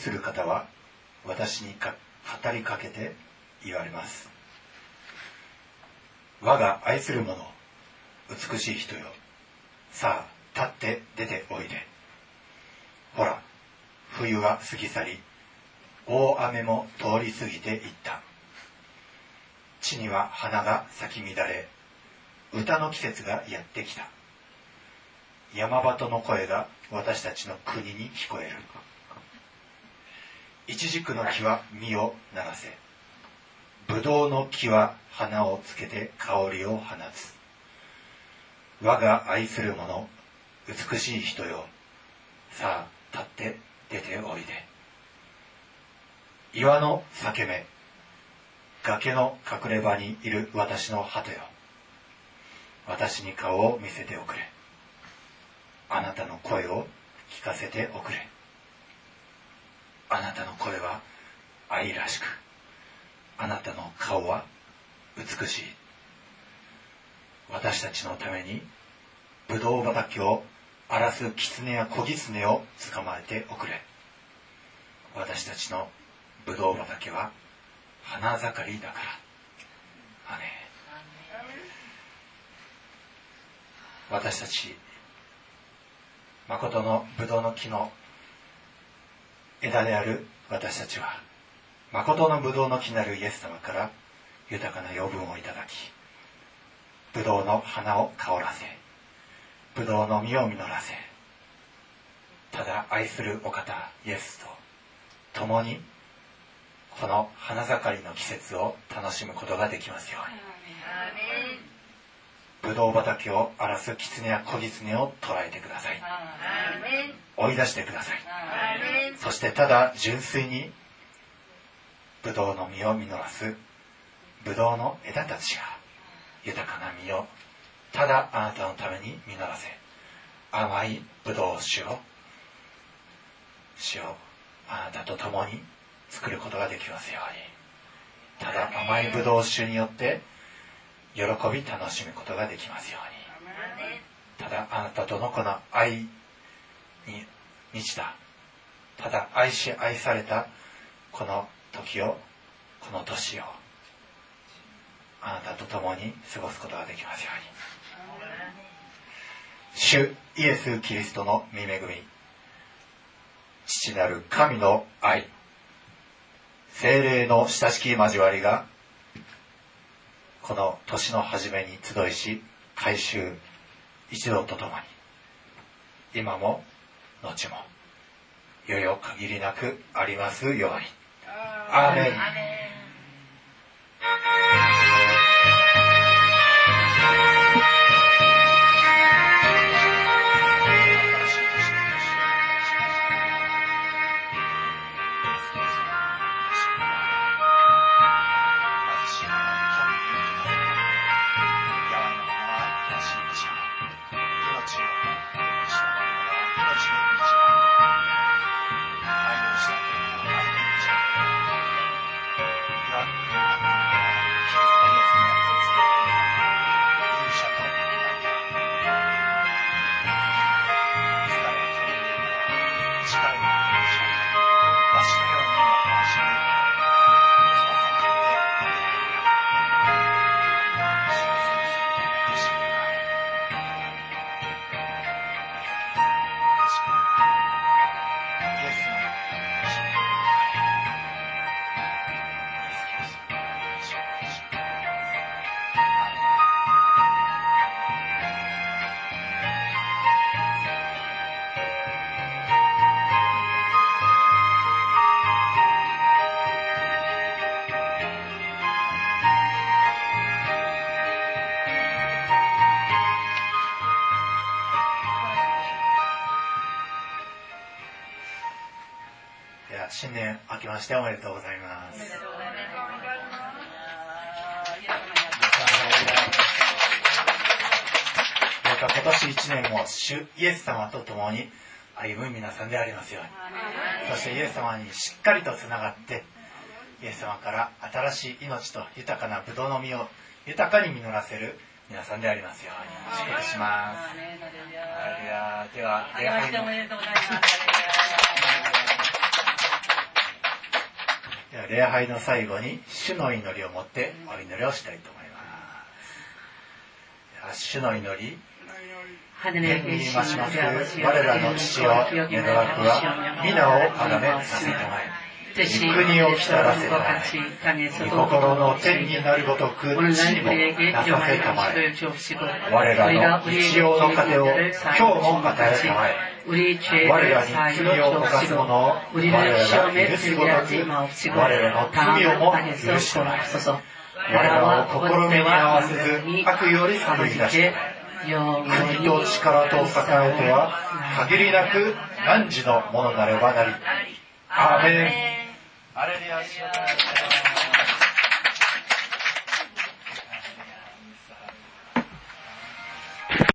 する方は私にか語りかけて言われます。我が愛する者美しい人よ。さあ立って出ておいで。ほら冬は過ぎ去り大雨も通り過ぎていった。地には花が咲き乱れ歌の季節がやってきた。山鳩の声が私たちの国に聞こえる。イチジクの木は実をならせ。ブドウの木は花をつけて香りを放つ。我が愛する者美しい人よ。さあ立って出ておいで。岩の裂け目崖の隠れ場にいる私の鳩よ。私に顔を見せておくれ。あなたの声を聞かせておくれ。あなたの声は愛らしくあなたの顔は美しい。私たちのためにブドウ畑を荒らす狐や小狐を捕まえておくれ。私たちのブドウ畑は花盛りだから。私たち誠のブドウの木の枝である私たちは誠のブドウの木なるイエス様から豊かな養分をいただきブドウの花を香らせブドウの実を実らせただ愛するお方イエスと共にこの花盛りの季節を楽しむことができますように。ブドウ畑を荒らす狐や小狐を捕らえてください。追い出してください。そしてただ純粋にブドウの実を実らす。ブドウの枝たちが豊かな実をただあなたのために実らせ甘いブドウ酒を主をあなたと共に作ることができますように。ただ甘いブドウ酒によって喜び楽しむことができますように。ただあなたとのこの愛に満ちた。ただ愛し愛されたこの時をこの年をあなたと共に過ごすことができますように。主イエス・キリストの御恵み。父なる神の愛。精霊の親しき交わりがこの年の初めに集いし改修一同とともに今も後もよよ限りなくありますように。アーメンしておめでとうございます。どうか今年一年も主イエス様と共に歩む皆さんでありますように。そしてイエス様にしっかりとつながってイエス様から新しい命と豊かなブドウの実を豊かに実らせる皆さんでありますように。祝福します。では礼拝のでは礼拝の最後に主の祈りを持ってお祈りをしたいと思います。主の祈り。天にいまします。我らの父よ願わくは皆をあがめさせたまえ御国を来たらせたまえ御心の天になるごとく地にもなさせたまえ我らの日曜の糧を今日も与えたまえ我らに罪を犯す者を我らが許すごとく我らの罪をも許してまえ我らを試みに合わせず悪より救い出して国と力と栄えとは限りなく汝のものなればなりアーメンアレルヤ